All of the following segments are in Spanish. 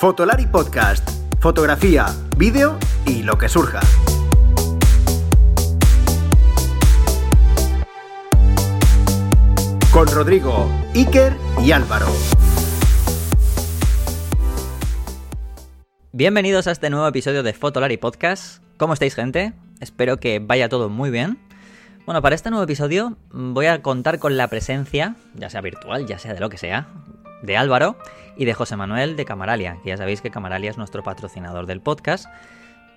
Fotolari Podcast. Fotografía, vídeo y lo que surja. Con Rodrigo, Iker y Álvaro. Bienvenidos a este nuevo episodio de Fotolari Podcast. ¿Cómo estáis, gente? Espero que vaya todo muy bien. Bueno, para este nuevo episodio voy a contar con la presencia, ya sea virtual, ya sea de lo que sea, de Álvaro y de José Manuel de Camaralia, que ya sabéis que Camaralia es nuestro patrocinador del podcast.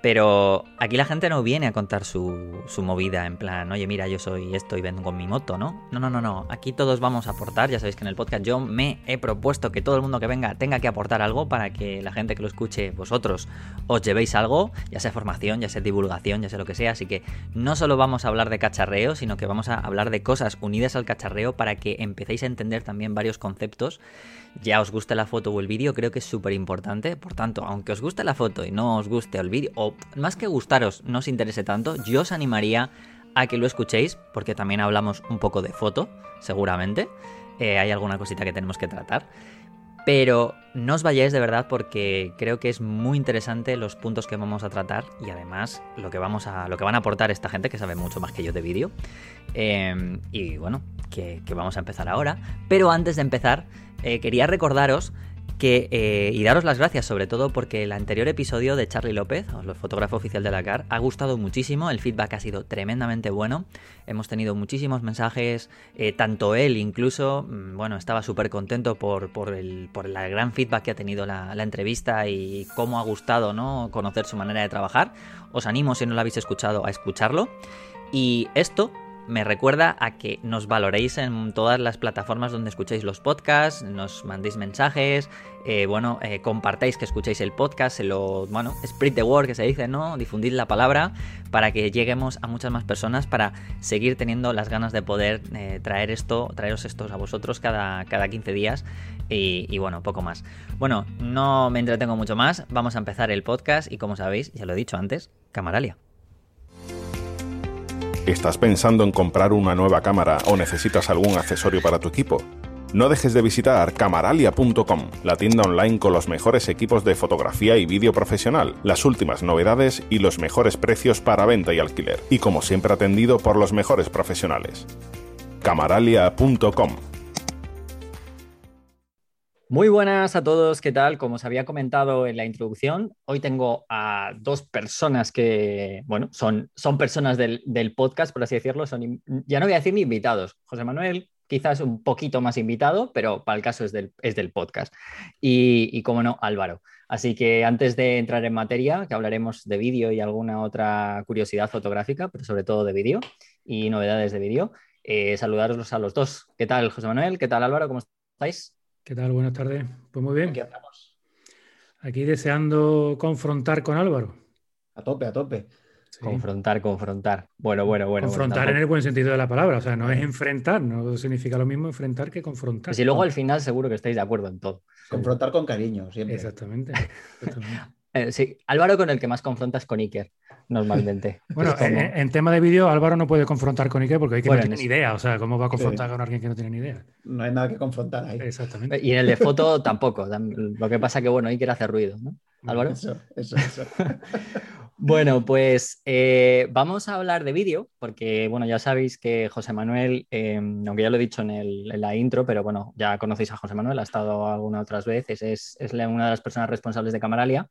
Pero aquí la gente no viene a contar su, su, movida en plan, oye, mira, yo soy esto y vengo con mi moto, ¿no? No, no, no, no. Aquí todos vamos a aportar. Ya sabéis que en el podcast yo me he propuesto que todo el mundo que venga tenga que aportar algo para que la gente que lo escuche, vosotros, os llevéis algo, ya sea formación, ya sea divulgación, ya sea lo que sea. Así que no solo vamos a hablar de cacharreo, sino que vamos a hablar de cosas unidas al cacharreo para que empecéis a entender también varios conceptos ya os guste la foto o el vídeo, creo que es súper importante. Por tanto, aunque os guste la foto y no os guste el vídeo, o más que gustaros, no os interese tanto, yo os animaría a que lo escuchéis, porque también hablamos un poco de foto, seguramente. Eh, hay alguna cosita que tenemos que tratar. Pero no os vayáis de verdad porque creo que es muy interesante los puntos que vamos a tratar y además lo que, vamos a, lo que van a aportar esta gente que sabe mucho más que yo de vídeo. Eh, y bueno, que, vamos a empezar ahora. Pero antes de empezar, eh, quería recordaros que, eh, y daros las gracias sobre todo porque el anterior episodio de Charlie López, el fotógrafo oficial de la CAR, ha gustado muchísimo, el feedback ha sido tremendamente bueno, hemos tenido muchísimos mensajes, eh, tanto él incluso, mm, bueno, estaba súper contento por, por, el, por el gran feedback que ha tenido la, la, entrevista y cómo ha gustado ¿no? conocer su manera de trabajar. Os animo, si no lo habéis escuchado, a escucharlo. Y esto me recuerda a que nos valoréis en todas las plataformas donde escucháis los podcasts, nos mandéis mensajes, eh, bueno, eh, compartáis que escucháis el podcast, se lo, spread the word que se dice, ¿no? Difundid la palabra para que lleguemos a muchas más personas para seguir teniendo las ganas de poder eh, traer esto, traeros estos a vosotros cada, cada 15 días y, y bueno, poco más. Bueno, no me entretengo mucho más, vamos a empezar el podcast y como sabéis, ya lo he dicho antes, Camaralia. ¿Estás pensando en comprar una nueva cámara o necesitas algún accesorio para tu equipo? No dejes de visitar camaralia.com, la tienda online con los mejores equipos de fotografía y vídeo profesional, las últimas novedades y los mejores precios para venta y alquiler, y como siempre atendido por los mejores profesionales. camaralia.com muy buenas a todos, ¿qué tal? Como os había comentado en la introducción, hoy tengo a dos personas que, bueno, son, son personas del, del podcast, por así decirlo, son, ya no voy a decir ni invitados. José Manuel quizás un poquito más invitado, pero para el caso es del, es del podcast. Y, y no, Álvaro. Así que antes de entrar en materia, que hablaremos de vídeo y alguna otra curiosidad fotográfica, pero sobre todo de vídeo y novedades de vídeo, eh, saludaros a los dos. ¿Qué tal, José Manuel? ¿Qué tal, Álvaro? ¿Cómo estáis? ¿Qué tal? Buenas tardes. Pues muy bien. Aquí andamos. Aquí deseando confrontar con Álvaro. A tope, a tope. Sí. Confrontar, confrontar. Bueno, bueno, bueno. Confrontar bueno, en el buen sentido de la palabra. O sea, no es enfrentar, no significa lo mismo enfrentar que confrontar. Pues y luego al final seguro que estáis de acuerdo en todo. Confrontar con cariño, siempre. Exactamente. Exactamente. eh, sí, Álvaro con el que más confrontas con Iker, normalmente. bueno, como... en, en, tema de vídeo, Álvaro no puede confrontar con Iker porque hay que bueno, no tiene ni idea. O sea, ¿cómo va a confrontar sí. con alguien que no tiene ni idea? No hay nada que confrontar ahí. Exactamente. Y en el de foto tampoco. Lo que pasa que, bueno, Iker hace ruido, ¿no? Álvaro. Eso, eso, eso. Bueno, pues eh, vamos a hablar de vídeo, porque bueno, ya sabéis que José Manuel, eh, aunque ya lo he dicho en, el, en, la intro, pero bueno, ya conocéis a José Manuel, ha estado algunas otras veces, es, es una de las personas responsables de Camaralia,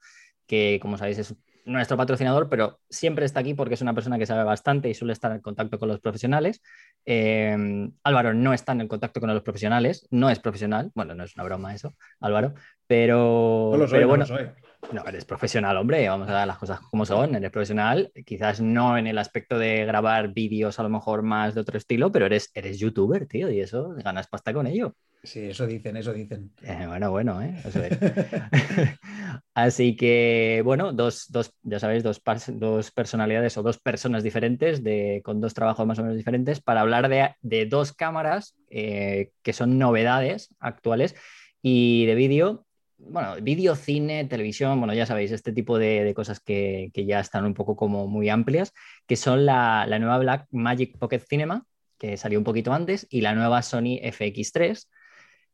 que como sabéis es nuestro patrocinador, pero siempre está aquí porque es una persona que sabe bastante y suele estar en contacto con los profesionales. Eh, Álvaro no está en el contacto con los profesionales, no es profesional, bueno, no es una broma eso, Álvaro, pero, no lo soy, pero bueno, no lo soy. No, eres profesional, hombre, vamos a dar las cosas como son, eres profesional, quizás no en el aspecto de grabar vídeos a lo mejor más de otro estilo, pero eres, eres youtuber, tío, y eso, ganas pasta con ello. Sí, eso dicen, eso dicen. Eh, bueno, bueno, ¿eh? Eso es. Así que, bueno, dos, dos ya sabéis, dos, dos, personalidades o dos personas diferentes de, con dos trabajos más o menos diferentes para hablar de, de dos cámaras eh, que son novedades actuales y de vídeo bueno, vídeo, cine, televisión, bueno, ya sabéis, este tipo de, de cosas que, que, ya están un poco como muy amplias, que son la, la, nueva Black Magic Pocket Cinema, que salió un poquito antes, y la nueva Sony FX3,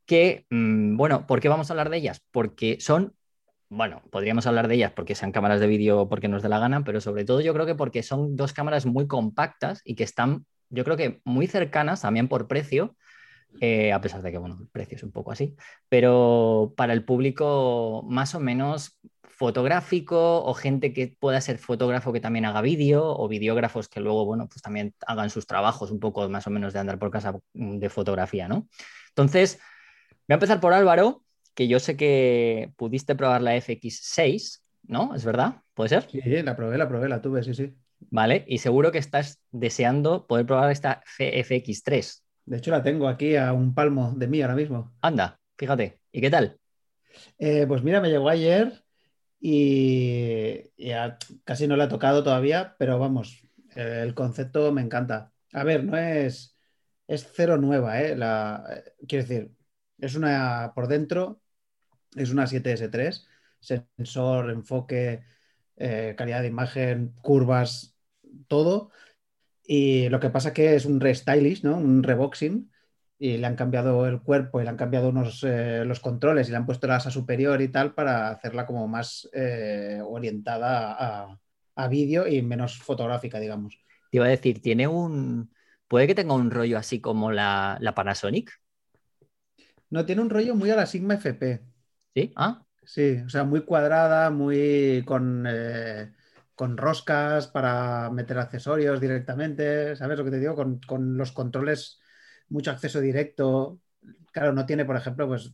que, mmm, bueno, ¿por qué vamos a hablar de ellas? Porque son bueno, podríamos hablar de ellas porque sean cámaras de vídeo porque nos dé la gana, pero sobre todo yo creo que porque son dos cámaras muy compactas y que están, yo creo que muy cercanas también por precio, eh, a pesar de que, bueno, el precio es un poco así, pero para el público más o menos fotográfico o gente que pueda ser fotógrafo que también haga vídeo o videógrafos que luego, bueno, pues también hagan sus trabajos un poco más o menos de andar por casa de fotografía, ¿no? Entonces, voy a empezar por Álvaro, que yo sé que pudiste probar la FX6, ¿no? ¿Es verdad? ¿Puede ser? Sí, la probé, la probé, la tuve, sí, sí. Vale, y seguro que estás deseando poder probar esta FX3. De hecho, la tengo aquí a un palmo de mí ahora mismo. Anda, fíjate. ¿Y qué tal? Eh, pues mira, me llegó ayer y, casi no la he tocado todavía, pero vamos, el concepto me encanta. A ver, no es, es cero nueva, ¿eh? La, quiero decir, es una por dentro, es una 7S3, sensor, enfoque, eh, calidad de imagen, curvas, todo. Y lo que pasa que es un restylish, ¿no? Un reboxing. Y le han cambiado el cuerpo y le han cambiado unos, eh, los controles y le han puesto la asa superior y tal para hacerla como más eh, orientada a, a vídeo y menos fotográfica, digamos. Te iba a decir, tiene un. Puede que tenga un rollo así como la, la Panasonic. No, tiene un rollo muy a la Sigma FP. ¿Sí? Ah. Sí, o sea, muy cuadrada, muy con, eh, con roscas para meter accesorios directamente, ¿sabes lo que te digo? Con, con, los controles, mucho acceso directo. Claro, no tiene, por ejemplo, pues,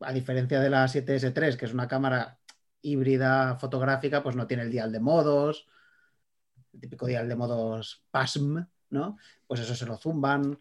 a diferencia de la 7S3, que es una cámara híbrida fotográfica, pues no tiene el dial de modos, el típico dial de modos PASM, ¿no? Pues eso se lo zumban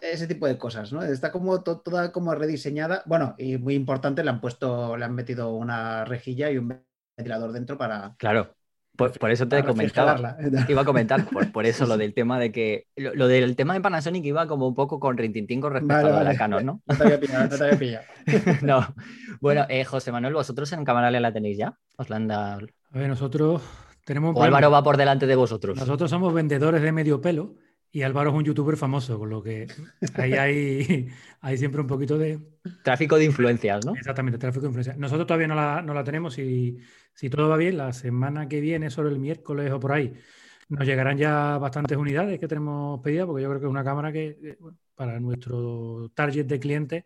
ese tipo de cosas, ¿no? Está como toda como rediseñada. Bueno, y muy importante, le han puesto, le han metido una rejilla y un ventilador dentro para. Claro. Por, eso te comentaba. Iba a comentar, por, eso lo del tema de que. Lo, del tema de Panasonic iba como un poco con rintintín con respecto a la Canon, ¿no? No te había pillado, no te había pillado. no. Bueno, eh, José Manuel, ¿vosotros en Camarale la tenéis ya? ¿Os la han dado? A ver, nosotros tenemos. O Álvaro va por delante de vosotros. Nosotros somos vendedores de medio pelo y Álvaro es un youtuber famoso, con lo que ahí hay, hay siempre un poquito de... Tráfico de influencias, ¿no? Exactamente, tráfico de influencias. Nosotros todavía no la, no la tenemos y si todo va bien, la semana que viene, sobre el miércoles o por ahí, nos llegarán ya bastantes unidades que tenemos pedidas, porque yo creo que es una cámara que para nuestro target de clientes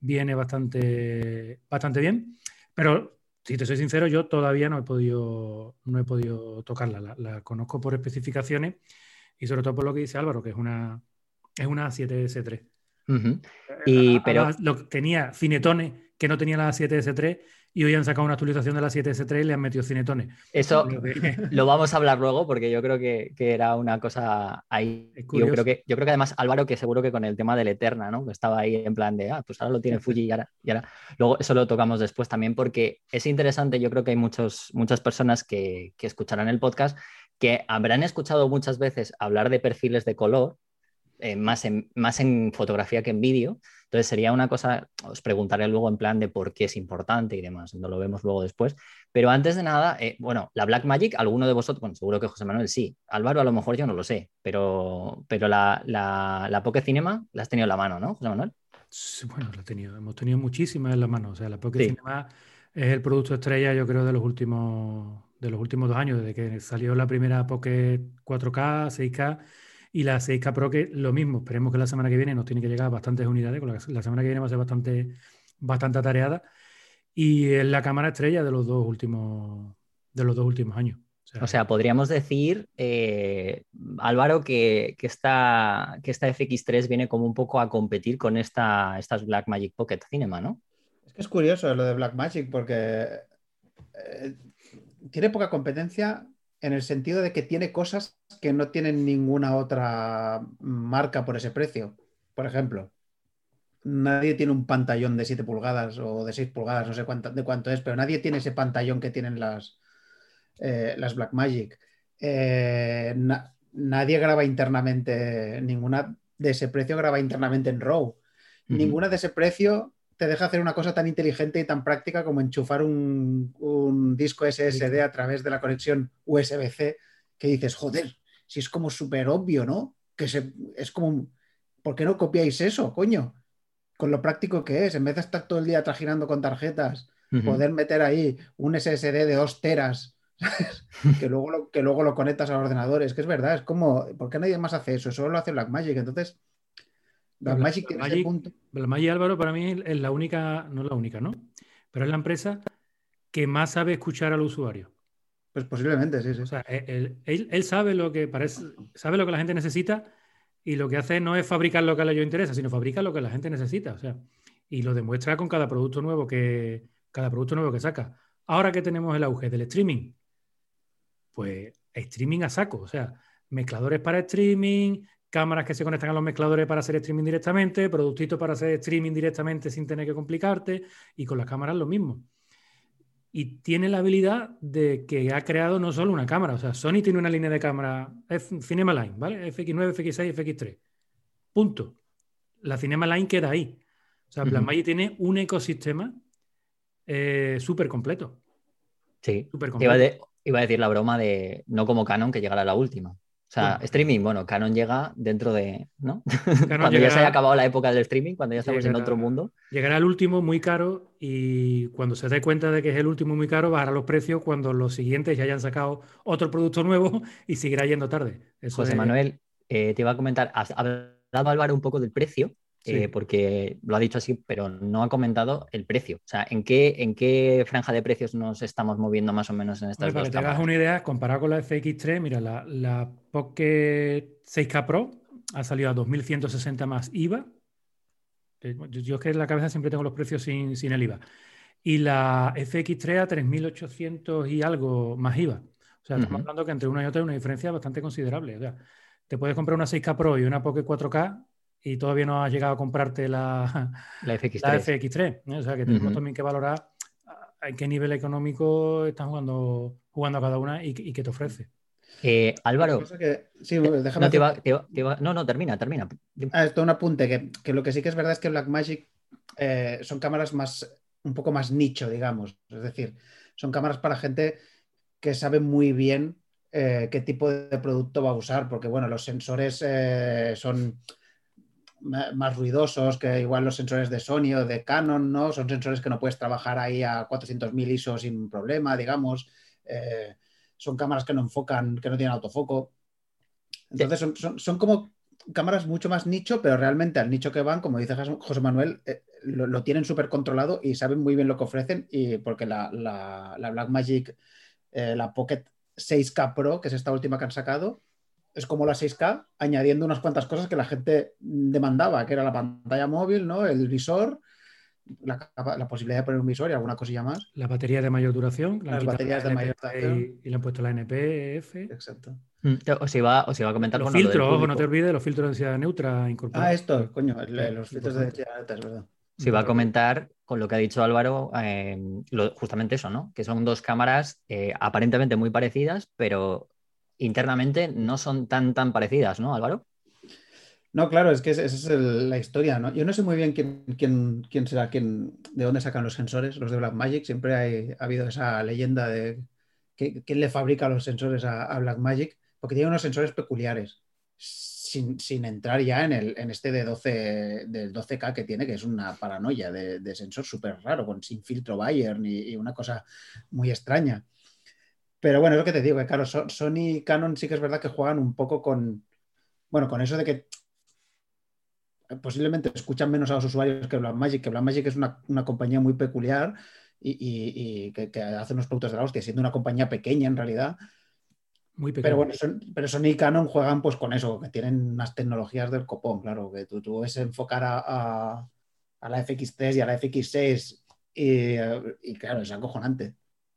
viene bastante, bastante bien. Pero si te soy sincero, yo todavía no he podido, no he podido tocarla. la conozco por especificaciones y sobre todo por lo que dice Álvaro, que es una, es una 7S3. Eh, y, pero... Lo, tenía cinetones que no tenía la 7S3 y hoy han sacado una actualización de la 7S3 y le han metido cinetones. Eso lo vamos a hablar luego porque yo creo que, era una cosa ahí. Yo creo, que, yo creo que además Álvaro, que seguro que con el tema del Eterna, ¿no? Que estaba ahí en plan de, ah, pues ahora lo tiene Fuji y ahora, y ahora. Luego eso lo tocamos después también porque es interesante, yo creo que hay muchos, muchas personas que, que escucharán el podcast que habrán escuchado muchas veces hablar de perfiles de color, eh, más, en, más en fotografía que en vídeo. Entonces sería una cosa, os preguntaré luego en plan de por qué es importante y demás, no lo vemos luego después. Pero antes de nada, eh, bueno, la Black Magic, alguno de vosotros, bueno, seguro que José Manuel sí, Álvaro a lo mejor yo no lo sé, pero, pero la, la, la Pocket Cinema la has tenido en la mano, ¿no, José Manuel? bueno, la he tenido, hemos tenido muchísimas en la mano, o sea, la Pocket Cinema es el producto estrella, yo creo, de los últimos de los últimos dos años, desde que salió la primera Pocket 4K, 6K y la 6K Pro, que lo mismo. Esperemos que la semana que viene nos tiene que llegar bastantes unidades, con la, semana que viene va a ser bastante, bastante atareada. Y es la cámara estrella de los dos últimos, de los dos últimos años. O sea, podríamos decir, eh, Álvaro, que, que, esta, que esta FX3 viene como un poco a competir con esta, estas Blackmagic Pocket Cinema, ¿no? Es que es curioso lo de Blackmagic porque eh, tiene poca competencia en el sentido de que tiene cosas que no tienen ninguna otra marca por ese precio. Por ejemplo, nadie tiene un pantallón de 7 pulgadas o de 6 pulgadas, no sé cuánto, de cuánto es, pero nadie tiene ese pantallón que tienen las, eh, las Blackmagic. Eh, nadie graba internamente, ninguna de ese precio graba internamente en RAW. Ninguna de ese precio te deja hacer una cosa tan inteligente y tan práctica como enchufar un, disco SSD a través de la conexión USB-C que dices, joder, si es como súper obvio, ¿no? Que se, es como, ¿por qué no copiáis eso, coño? Con lo práctico que es, en vez de estar todo el día trajinando con tarjetas poder meter ahí un SSD de 2 teras que, luego lo, que luego lo conectas al ordenador. Es que es verdad, es como, ¿por qué nadie más hace eso? Solo lo hace Blackmagic. Entonces, Punto. Blackmagic, Álvaro, para mí es la única, no la única, ¿no? Pero es la empresa que más sabe escuchar al usuario. Pues posiblemente, sí, sí. O sea, él, él, sabe lo que parece, sabe lo que la gente necesita y lo que hace no es fabricar lo que a ellos interesa, sino fabricar lo que la gente necesita. O sea, y lo demuestra con cada producto nuevo que, cada producto nuevo que saca. Ahora que tenemos el auge del streaming, pues streaming a saco, o sea, mezcladores para streaming, cámaras que se conectan a los mezcladores para hacer streaming directamente, productitos para hacer streaming directamente sin tener que complicarte, y con las cámaras lo mismo. Y tiene la habilidad de que ha creado no solo una cámara, o sea, Sony tiene una línea de cámara Cinema Line, ¿vale? FX9, FX6, FX3. Punto. La Cinema Line queda ahí. O sea, Blackmagic tiene un ecosistema eh, súper completo. Sí. Iba, a decir la broma de no como Canon que llegará la última. O sea, streaming, bueno, Canon llega dentro de, ¿no? cuando ya se haya acabado la época del streaming, cuando ya estamos en otro mundo. Llegará el último muy caro y cuando se dé cuenta de que es el último muy caro, bajará los precios cuando los siguientes ya hayan sacado otro producto nuevo y seguirá yendo tarde. José Manuel, eh, te iba a comentar, has hablado Álvaro un poco del precio eh, porque lo ha dicho así, pero no ha comentado el precio. O sea, ¿en qué, en qué franja de precios nos estamos moviendo más o menos en estas Para que te hagas una idea, comparado con la FX3, mira, la, la Pocket 6K Pro ha salido a 2.160 más IVA. Eh, yo, es que en la cabeza siempre tengo los precios sin, sin el IVA. Y la FX3 a 3.800 y algo más IVA. O sea, estamos hablando que entre una y otra hay una diferencia bastante considerable. O sea, te puedes comprar una 6K Pro y una Pocket 4K y todavía no has llegado a comprarte la, la FX3. ¿eh? O sea que tenemos también que valorar a qué nivel económico están jugando, jugando a cada una y, qué te ofrece. Eh, Álvaro, no, no, termina, termina. Ah, esto es un apunte, que, que, lo que sí que es verdad es que Blackmagic eh, son cámaras más, un poco más nicho, digamos. Es decir, son cámaras para gente que sabe muy bien eh, qué tipo de producto va a usar, porque bueno, los sensores son más ruidosos que igual los sensores de Sony o de Canon, ¿no? Son sensores que no puedes trabajar ahí a 400.000 ISO sin problema, digamos. Eh, son cámaras que no enfocan, que no tienen autofoco. Entonces son, como cámaras mucho más nicho, pero realmente al nicho que van, como dice José Manuel, eh, lo, tienen súper controlado y saben muy bien lo que ofrecen. Y porque la, la, Blackmagic, eh, la Pocket 6K Pro, que es esta última que han sacado, es como la 6K, añadiendo unas cuantas cosas que la gente demandaba, que era la pantalla móvil, ¿no? El visor, la, posibilidad de poner un visor y alguna cosilla más. La batería de mayor duración. Las baterías de mayor duración. Y, le han puesto la NPF. Exacto. Mm, os iba, os iba a comentar los filtros, ojo, no te olvides, los filtros de densidad neutra incorporados. Ah, esto, coño, los filtros de densidad neutra, es verdad. Se iba a comentar con lo que ha dicho Álvaro, eh, justamente eso, ¿no? Que son dos cámaras eh, aparentemente muy parecidas, pero internamente no son tan, tan parecidas, ¿no, Álvaro? No, claro, es que esa es la historia, ¿no? Yo no sé muy bien quién, quién, será, quién, de dónde sacan los sensores, los de Blackmagic. Siempre ha habido esa leyenda de quién le fabrica los sensores a, Blackmagic, porque tiene unos sensores peculiares, sin, entrar ya en, el, en este de 12, del 12K que tiene, que es una paranoia de, sensor súper raro, con, sin filtro Bayern y una cosa muy extraña. Pero bueno, es lo que te digo, que claro, Sony y Canon sí que es verdad que juegan un poco con, bueno, con eso de que posiblemente escuchan menos a los usuarios que Blackmagic, que Blackmagic es una, compañía muy peculiar y, que, hace unos productos de la hostia, siendo una compañía pequeña en realidad. Muy pequeña. Pero bueno, pero Sony y Canon juegan pues con eso, que tienen unas tecnologías del copón, claro, que tú, tú enfocar a, la FX3 y a la FX6 y, y claro, es acojonante.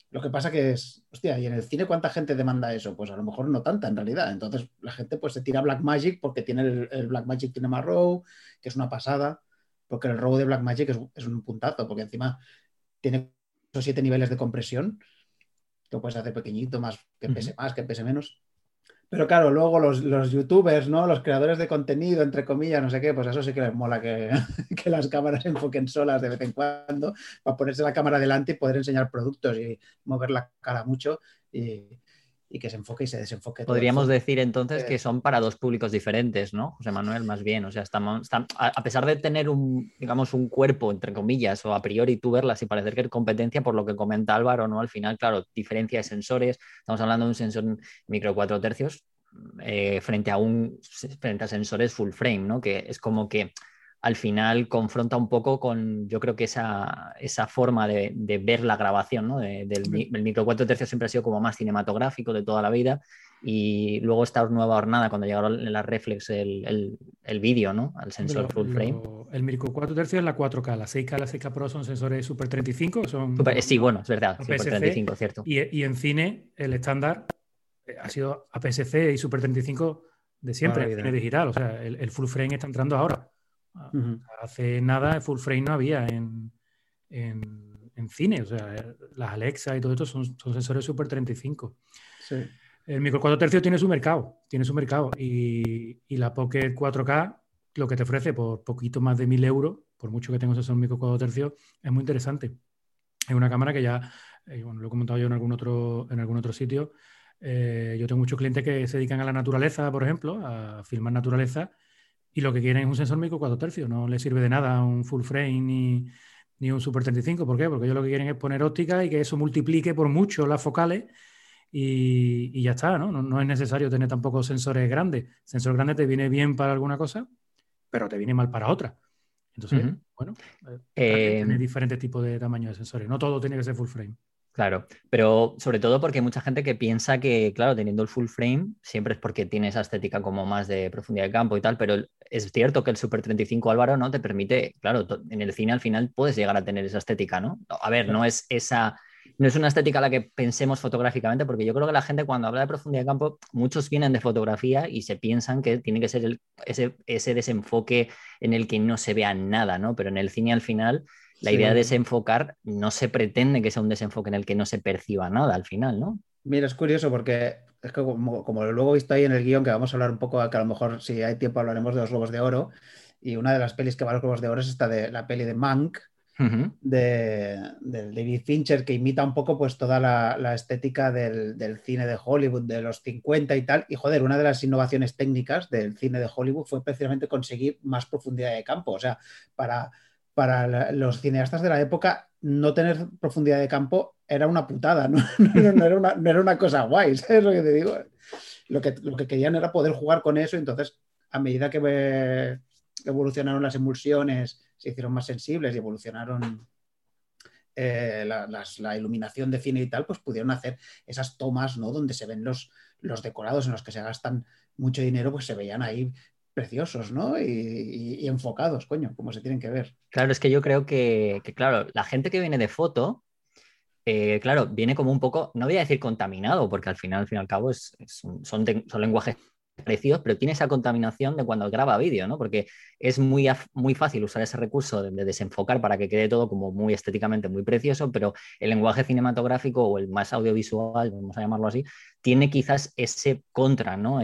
Lo que pasa que es, hostia, ¿y en el cine cuánta gente demanda eso? Pues a lo mejor no tanta en realidad. Entonces la gente pues se tira Black Magic porque tiene el, el Black Magic Cinema Row, que es una pasada, porque el Row de Black Magic es, un puntazo, porque encima tiene esos siete niveles de compresión, lo puedes hacer pequeñito, más que pese más, que pese menos. Pero claro, luego los, youtubers, ¿no? Los creadores de contenido, entre comillas, no sé qué, pues eso sí que les mola que, las cámaras enfoquen solas de vez en cuando para ponerse la cámara delante y poder enseñar productos y mover la cara mucho. Y, y que se enfoque y se desenfoque. Podríamos decir entonces que Eh. son para dos públicos diferentes, ¿no? José Manuel, más bien. O sea, estamos, a pesar de tener un, digamos, un cuerpo, entre comillas, o a priori tú verlas y parecer que es competencia, por lo que comenta Álvaro, ¿no? Al final, claro, diferencia de sensores. Estamos hablando de un sensor micro 4 tercios eh, frente, a un, frente a sensores full frame, ¿no? Que es como que al final confronta un poco con, yo creo que esa, esa forma de, de ver la grabación, ¿no? De- del, el micro 4 tercios siempre ha sido como más cinematográfico de toda la vida y luego esta nueva hornada cuando llegaron las reflex el, el, el vídeo, ¿no? Al sensor Lo- full frame. lo- el Mirco 4 tercios es la 4K, la 6K, la 6K Pro son sensores Super 35, son Super- eh, sí, bueno, es verdad, APS-C 35, cierto. Y, y en cine, el estándar eh, ha sido APS-C y Super 35 de siempre, en cine digital. O sea, el, el full frame está entrando ahora. Ujú. Hace nada, full frame no había en, en- en cine. O sea, eh, las Alexa y todo esto son, son sensores Super 35. Sí. El micro 4 tercios tiene su mercado, tiene su mercado. Y, y la Pocket 4K, lo que te ofrece por poquito más de 1000 euros, por mucho que tenga un sensor micro 4 tercios, es muy interesante. Es una cámara que ya, eh, bueno, lo he comentado yo en algún otro, en algún otro sitio. Eh, yo tengo muchos clientes que se dedican a la naturaleza, por ejemplo, a filmar naturaleza, y lo que quieren es un sensor micro 4 tercios. No les sirve de nada un full frame ni, ni un Super 35. ¿Por qué? Porque ellos lo que quieren es poner óptica y que eso multiplique por mucho las focales y, y ya está, ¿no? ¿no? no es necesario tener tampoco sensores grandes. Sensor grande te viene bien para alguna cosa, pero te viene mal para otra. Entonces, bueno, eh, tiene diferentes tipos de tamaño de sensores. No todo tiene que ser full frame. Claro, pero sobre todo porque hay mucha gente que piensa que, claro, teniendo el full frame, siempre es porque tiene esa estética como más de profundidad de campo y tal, pero el- es cierto que el Super 35 Álvaro no te permite, claro, en el cine al final puedes llegar a tener esa estética, ¿no? A ver, no es esa, no es una estética a la que pensemos fotográficamente, porque yo creo que la gente cuando habla de profundidad de campo, muchos vienen de fotografía y se piensan que tiene que ser el- ese, ese desenfoque en el que no se vea nada, ¿no? Pero en el cine al final la Sí. idea de desenfocar no se pretende que sea un desenfoque en el que no se perciba nada al final, ¿no? Mira, es curioso porque es que como, como luego he visto ahí en el guion, que vamos a hablar un poco, que a lo mejor si hay tiempo hablaremos de los Globos de Oro, y una de las pelis que va a los Globos de Oro es esta de la peli de Mank, de, David Fincher, que imita un poco pues toda la, la estética del, del cine de Hollywood de los 50 y tal. Y joder, una de las innovaciones técnicas del cine de Hollywood fue precisamente conseguir más profundidad de campo. O sea, para, para los cineastas de la época, no tener profundidad de campo era una putada, no, era, una, cosa guay, ¿sabes lo que te digo? Lo que, lo que querían era poder jugar con eso, entonces a medida que eh, evolucionaron las emulsiones, se hicieron más sensibles y evolucionaron eh, la, la iluminación de cine y tal, pues pudieron hacer esas tomas, ¿no? Donde se ven los, los decorados en los que se gastan mucho dinero, pues se veían ahí preciosos, ¿no? Y, enfocados, coño, como se tienen que ver. Claro, es que yo creo que, claro, la gente que viene de foto, eh, claro, viene como un poco, no voy a decir contaminado, porque al final, al fin y al cabo, son, lenguajes parecidos, pero tiene esa contaminación de cuando graba vídeo, ¿no? Porque es muy, muy fácil usar ese recurso de, de desenfocar para que quede todo como muy estéticamente muy precioso, pero el lenguaje cinematográfico o el más audiovisual, vamos a llamarlo así, tiene quizás ese contra, ¿no?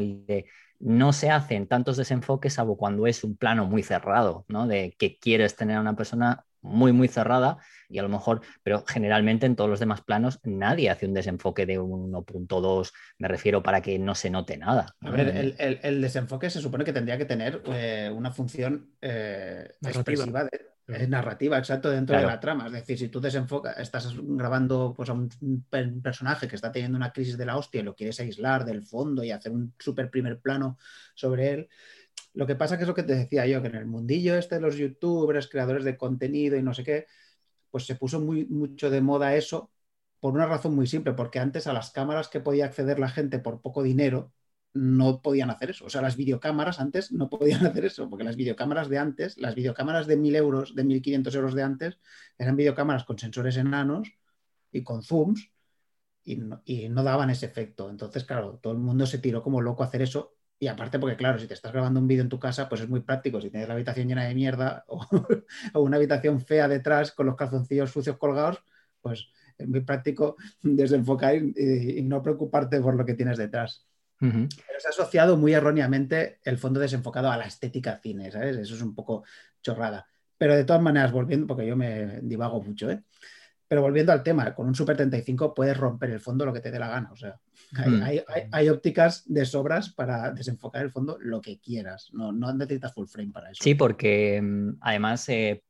No se hacen tantos desenfoques salvo cuando es un plano muy cerrado, ¿no? De que quieres tener a una persona muy, muy cerrada y a lo mejor, pero generalmente en todos los demás planos nadie hace un desenfoque de 1.2, me refiero para que no se note nada. A ver, el, el- el desenfoque se supone que tendría que tener eh, una función eh, expresiva, de- eh, narrativa, exacto, dentro Claro. de la trama. Es decir, si tú desenfocas, estás grabando pues, a un pe- personaje que está teniendo una crisis de la hostia y lo quieres aislar del fondo y hacer un súper primer plano sobre él. Lo que pasa que es lo que te decía yo, que en el mundillo este de los youtubers, creadores de contenido y no sé qué, pues se puso muy, mucho de moda eso por una razón muy simple, porque antes a las cámaras que podía acceder la gente por poco dinero, no podían hacer eso. O sea, las videocámaras antes no podían hacer eso, porque las videocámaras de antes, las videocámaras de 1000 euros, de 1500 euros de antes, eran videocámaras con sensores enanos y con zooms y no, daban ese efecto. Entonces, claro, todo el mundo se tiró como loco a hacer eso. Y aparte, porque claro, si te estás grabando un vídeo en tu casa, pues es muy práctico. Si tienes la habitación llena de mierda o, una habitación fea detrás con los calzoncillos sucios colgados, pues es muy práctico desenfocar y no preocuparte por lo que tienes detrás. Pero se ha asociado muy erróneamente el fondo desenfocado a la estética cine, ¿sabes? Eso es un poco chorrada. Pero de todas maneras, volviendo, porque yo me divago mucho, ¿eh? Pero volviendo al tema, con un Super 35 puedes romper el fondo lo que te dé la gana. O sea, hay, Mm. hay- hay- hay ópticas de sobras para desenfocar el fondo lo que quieras. No, no necesitas full frame para eso. Sí, porque mm, además eh,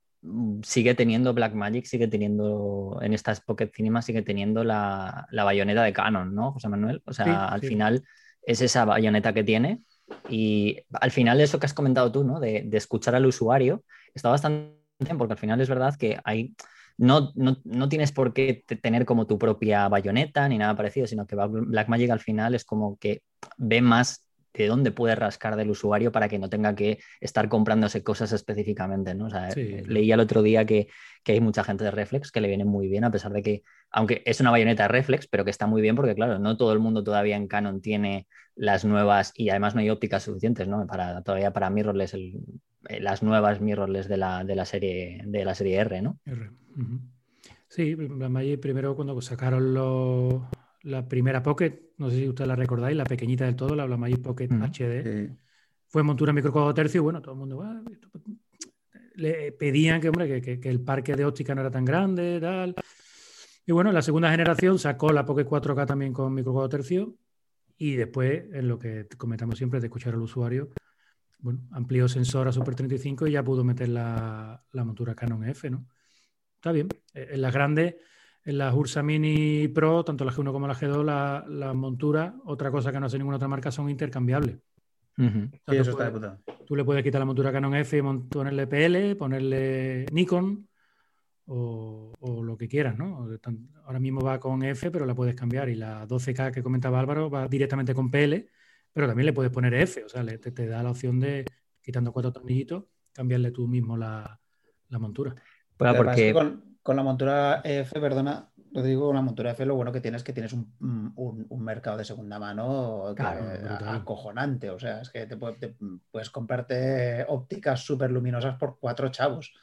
sigue teniendo Blackmagic, sigue teniendo en estas Pocket Cinema, sigue teniendo la, la bayoneta de Canon, ¿no, José Manuel? O sea, Sí, al sí. final es esa bayoneta que tiene y al final eso que has comentado tú, ¿no? De, de escuchar al usuario, está bastante bien porque al final es verdad que hay... No, no, no tienes por qué te- tener como tu propia bayoneta ni nada parecido, sino que Blackmagic al final es como que ve más de dónde puede rascar del usuario para que no tenga que estar comprándose cosas específicamente, ¿no? O sea, Sí, eh, leía el otro día que, que hay mucha gente de Reflex que le viene muy bien, a pesar de que, aunque es una bayoneta de Reflex, pero que está muy bien porque, claro, no todo el mundo todavía en Canon tiene las nuevas y además no hay ópticas suficientes, ¿no? Para, todavía para mirrorless, el- eh, las nuevas mirrorless de la, de la serie, de la serie R, ¿no? R. Ujú. Sí, Blackmagic primero cuando sacaron los- la primera Pocket, no sé si ustedes la recordáis, la pequeñita del todo, la Blackmagic Pocket Ujú. HD, fue montura micro cuatro tercios y bueno, todo el mundo "Ah, esto- le pedían que, hombre, que, que- que el parque de óptica no era tan grande, tal. Y bueno, la segunda generación sacó la Pocket 4K también con micro cuatro tercios y después, en lo que comentamos siempre de escuchar al usuario, bueno, amplió sensor a Super 35 y ya pudo meter la, la montura Canon F, ¿no? Está bien. Eh, En las grandes, en las Ursa Mini Pro, tanto la G1 como la G2, la- las monturas, otra cosa que no hace ninguna otra marca, son intercambiables. Ujú. O sea, Sí, tú eso está de puedes- puta. Tú le puedes quitar la montura Canon F y ponerle PL, ponerle Nikon o, o lo que quieras, ¿no? Ahora mismo va con F, pero la puedes cambiar. Y la 12K que comentaba Álvaro va directamente con PL, pero también le puedes poner F. O sea, le- te, te da la opción de, quitando cuatro tornillitos, cambiarle tú mismo la, la montura. Bueno, Lo que pasa es porque... con, con la montura F, perdona, lo digo, con la montura F lo bueno que tienes es que tienes un, un- un mercado de segunda mano que- brutal. acojonante. O sea, es que te, puede- te- puedes comprarte ópticas súper luminosas por cuatro chavos.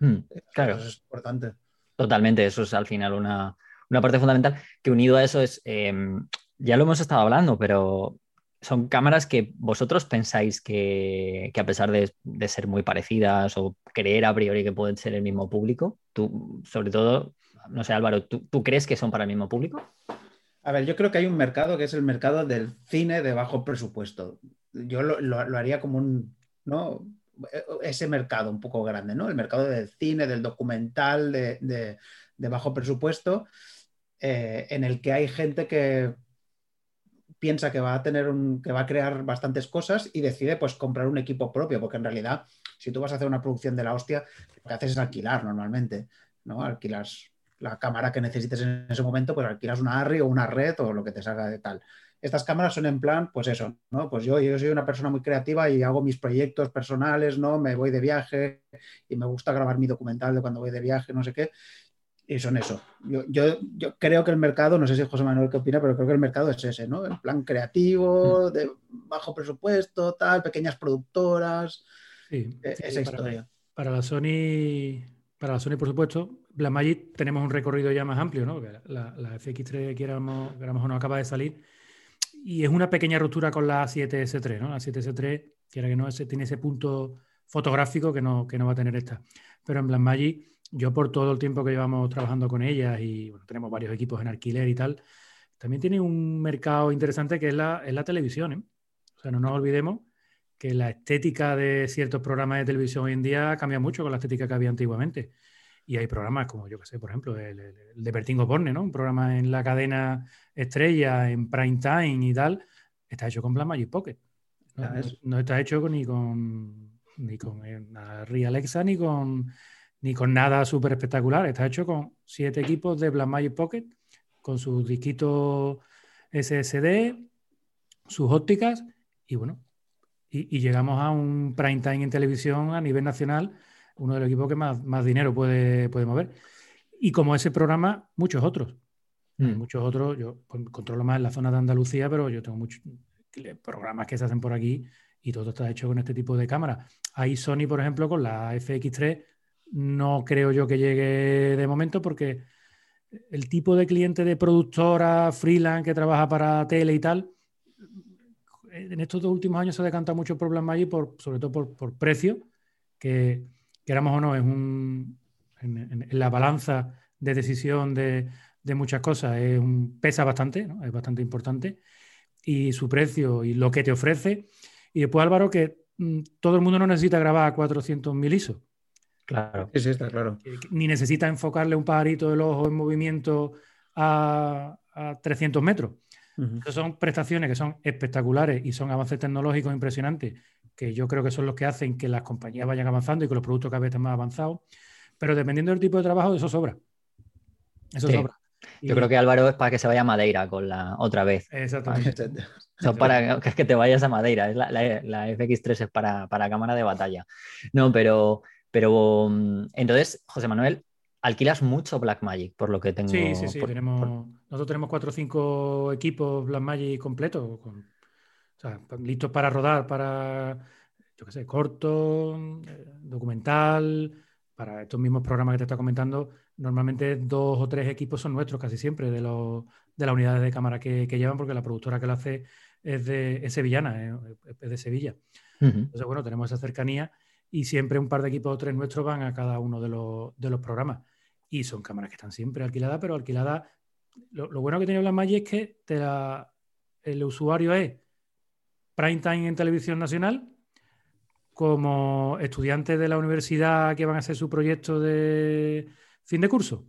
Mm, claro. Eso es importante. Totalmente, eso es al final una, una parte fundamental que unido a eso es, eh, ya lo hemos estado hablando, pero son cámaras que vosotros pensáis que, que a pesar de, de ser muy parecidas o creer a priori que pueden ser el mismo público, tú, sobre todo, no sé Álvaro, ¿tú, tú crees que son para el mismo público? A ver, yo creo que hay un mercado que es el mercado del cine de bajo presupuesto. Yo lo, haría como un, ¿no? Ese mercado un poco grande, ¿no? El mercado del cine, del documental, de, de- de bajo presupuesto, eh, en el que hay gente que piensa que va a tener un, que va a crear bastantes cosas y decide pues comprar un equipo propio, porque en realidad, si tú vas a hacer una producción de la hostia, lo que haces es alquilar normalmente, ¿no? Alquilas la cámara que necesites en ese momento, pues alquilas una ARRI o una red o lo que te salga de tal. Estas cámaras son en plan, pues eso, ¿no? Pues yo, yo soy una persona muy creativa y hago mis proyectos personales, ¿no? Me voy de viaje y me gusta grabar mi documental de cuando voy de viaje, no sé qué. Y son eso. Yo, yo, yo creo que el mercado, no sé si José Manuel qué opina, pero creo que el mercado es ese, ¿no? El plan creativo, de bajo presupuesto, tal, pequeñas productoras, Sí, eh, sí, esa para- historia. Para la Sony, para la Sony, por supuesto, Blackmagic tenemos un recorrido ya más amplio, ¿no? La, la FX3, quieramos, queramos o no, acaba de salir. Y es una pequeña ruptura con la 7S3, ¿no? La 7S3, quiera que no, ese, tiene ese punto fotográfico que no, que no va a tener esta. Pero en Blackmagic, yo por todo el tiempo que llevamos trabajando con ellas y bueno, tenemos varios equipos en alquiler y tal, también tiene un mercado interesante que es la, es la televisión, ¿eh? O sea, no nos olvidemos que la estética de ciertos programas de televisión hoy en día cambia mucho con la estética que había antiguamente. Y hay programas como, yo que sé, por ejemplo, el, el- el de Bertín Borne, ¿no? Un programa en la cadena estrella, en prime time y tal, está hecho con Blackmagic Pocket. No, no está hecho con- ni con ni con eh, Ria Alexa ni con ni con nada súper espectacular. Está hecho con siete equipos de Blackmagic Pocket, con sus disquitos SSD, sus ópticas, y bueno, y, y llegamos a un prime time en televisión a nivel nacional, uno de los equipos que más, más dinero puede, puede mover. Y como ese programa, muchos otros. Mm. muchos otros, yo pues, controlo más en la zona de Andalucía, pero yo tengo muchos programas que se hacen por aquí y todo está hecho con este tipo de cámara. Ahí Sony, por ejemplo, con la FX3, no creo yo que llegue de momento porque el tipo de cliente de productora, freelance, que trabaja para tele y tal, en estos dos últimos años se ha decantado mucho por Blackmagic, por, sobre todo por, por precio, que queramos o no, es un, en, la balanza de decisión de, de muchas cosas. Es un, pesa bastante, es bastante importante. Y su precio y lo que te ofrece. Y después, Álvaro, que mm, todo el mundo no necesita grabar a 400.000 ISO. Claro. Sí, sí, está claro. Ni necesita enfocarle un pajarito del ojo en movimiento a, a 300 metros. Esas son prestaciones que son espectaculares y son avances tecnológicos impresionantes, que yo creo que son los que hacen que las compañías vayan avanzando y que los productos cada vez estén más avanzados. Pero dependiendo del tipo de trabajo, eso sobra. Eso Sí. sobra. Yo Y- creo que Álvaro es para que se vaya a Madeira con la otra vez. Exactamente. No para que, que te vayas a Madeira. Es la, la- la FX3 es para, para cámara de batalla. No, pero, pero mm, entonces, José Manuel, alquilas mucho Blackmagic, por lo que tengo. Sí, sí, sí. por- tenemos, nosotros tenemos cuatro o cinco equipos Blackmagic completos, con, o sea, listos para rodar, para, yo qué sé, corto, eh, documental, para estos mismos programas que te está comentando. Normalmente dos o tres equipos son nuestros casi siempre, de, los, de las unidades de cámara que, que llevan, porque la productora que lo hace es, de, es sevillana, eh, es de Sevilla. Entonces, bueno, tenemos esa cercanía y siempre un par de equipos o tres nuestros van a cada uno de los, de los programas. Y son cámaras que están siempre alquiladas, pero alquiladas. Lo, bueno que tiene Blackmagic es que el usuario es prime time en televisión nacional, como estudiantes de la universidad que van a hacer su proyecto de fin de curso.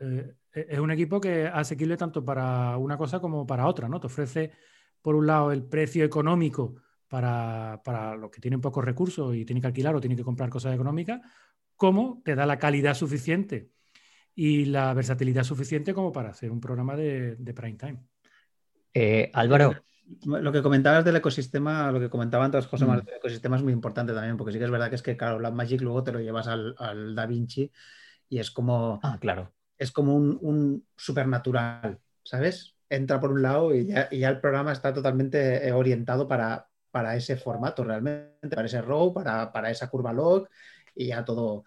Eh, es un equipo que es asequible tanto para una cosa como para otra, ¿no? Te ofrece, por un lado, el precio económico para, para los que tienen pocos recursos y tienen que alquilar o tienen que comprar cosas económicas, como te da la calidad suficiente y la versatilidad suficiente como para hacer un programa de, de prime time. Eh, Álvaro, Lo que comentabas del ecosistema, lo que comentaba antes José Mm. Del ecosistema es muy importante también, porque sí que es verdad que es que, claro, Blackmagic luego te lo llevas al, al Da Vinci y es como, ah, claro. es como un, un supernatural, ¿sabes? Entra por un lado y ya, y ya el programa está totalmente eh, orientado para, para ese formato realmente, para ese RAW, para, para esa curva log y ya todo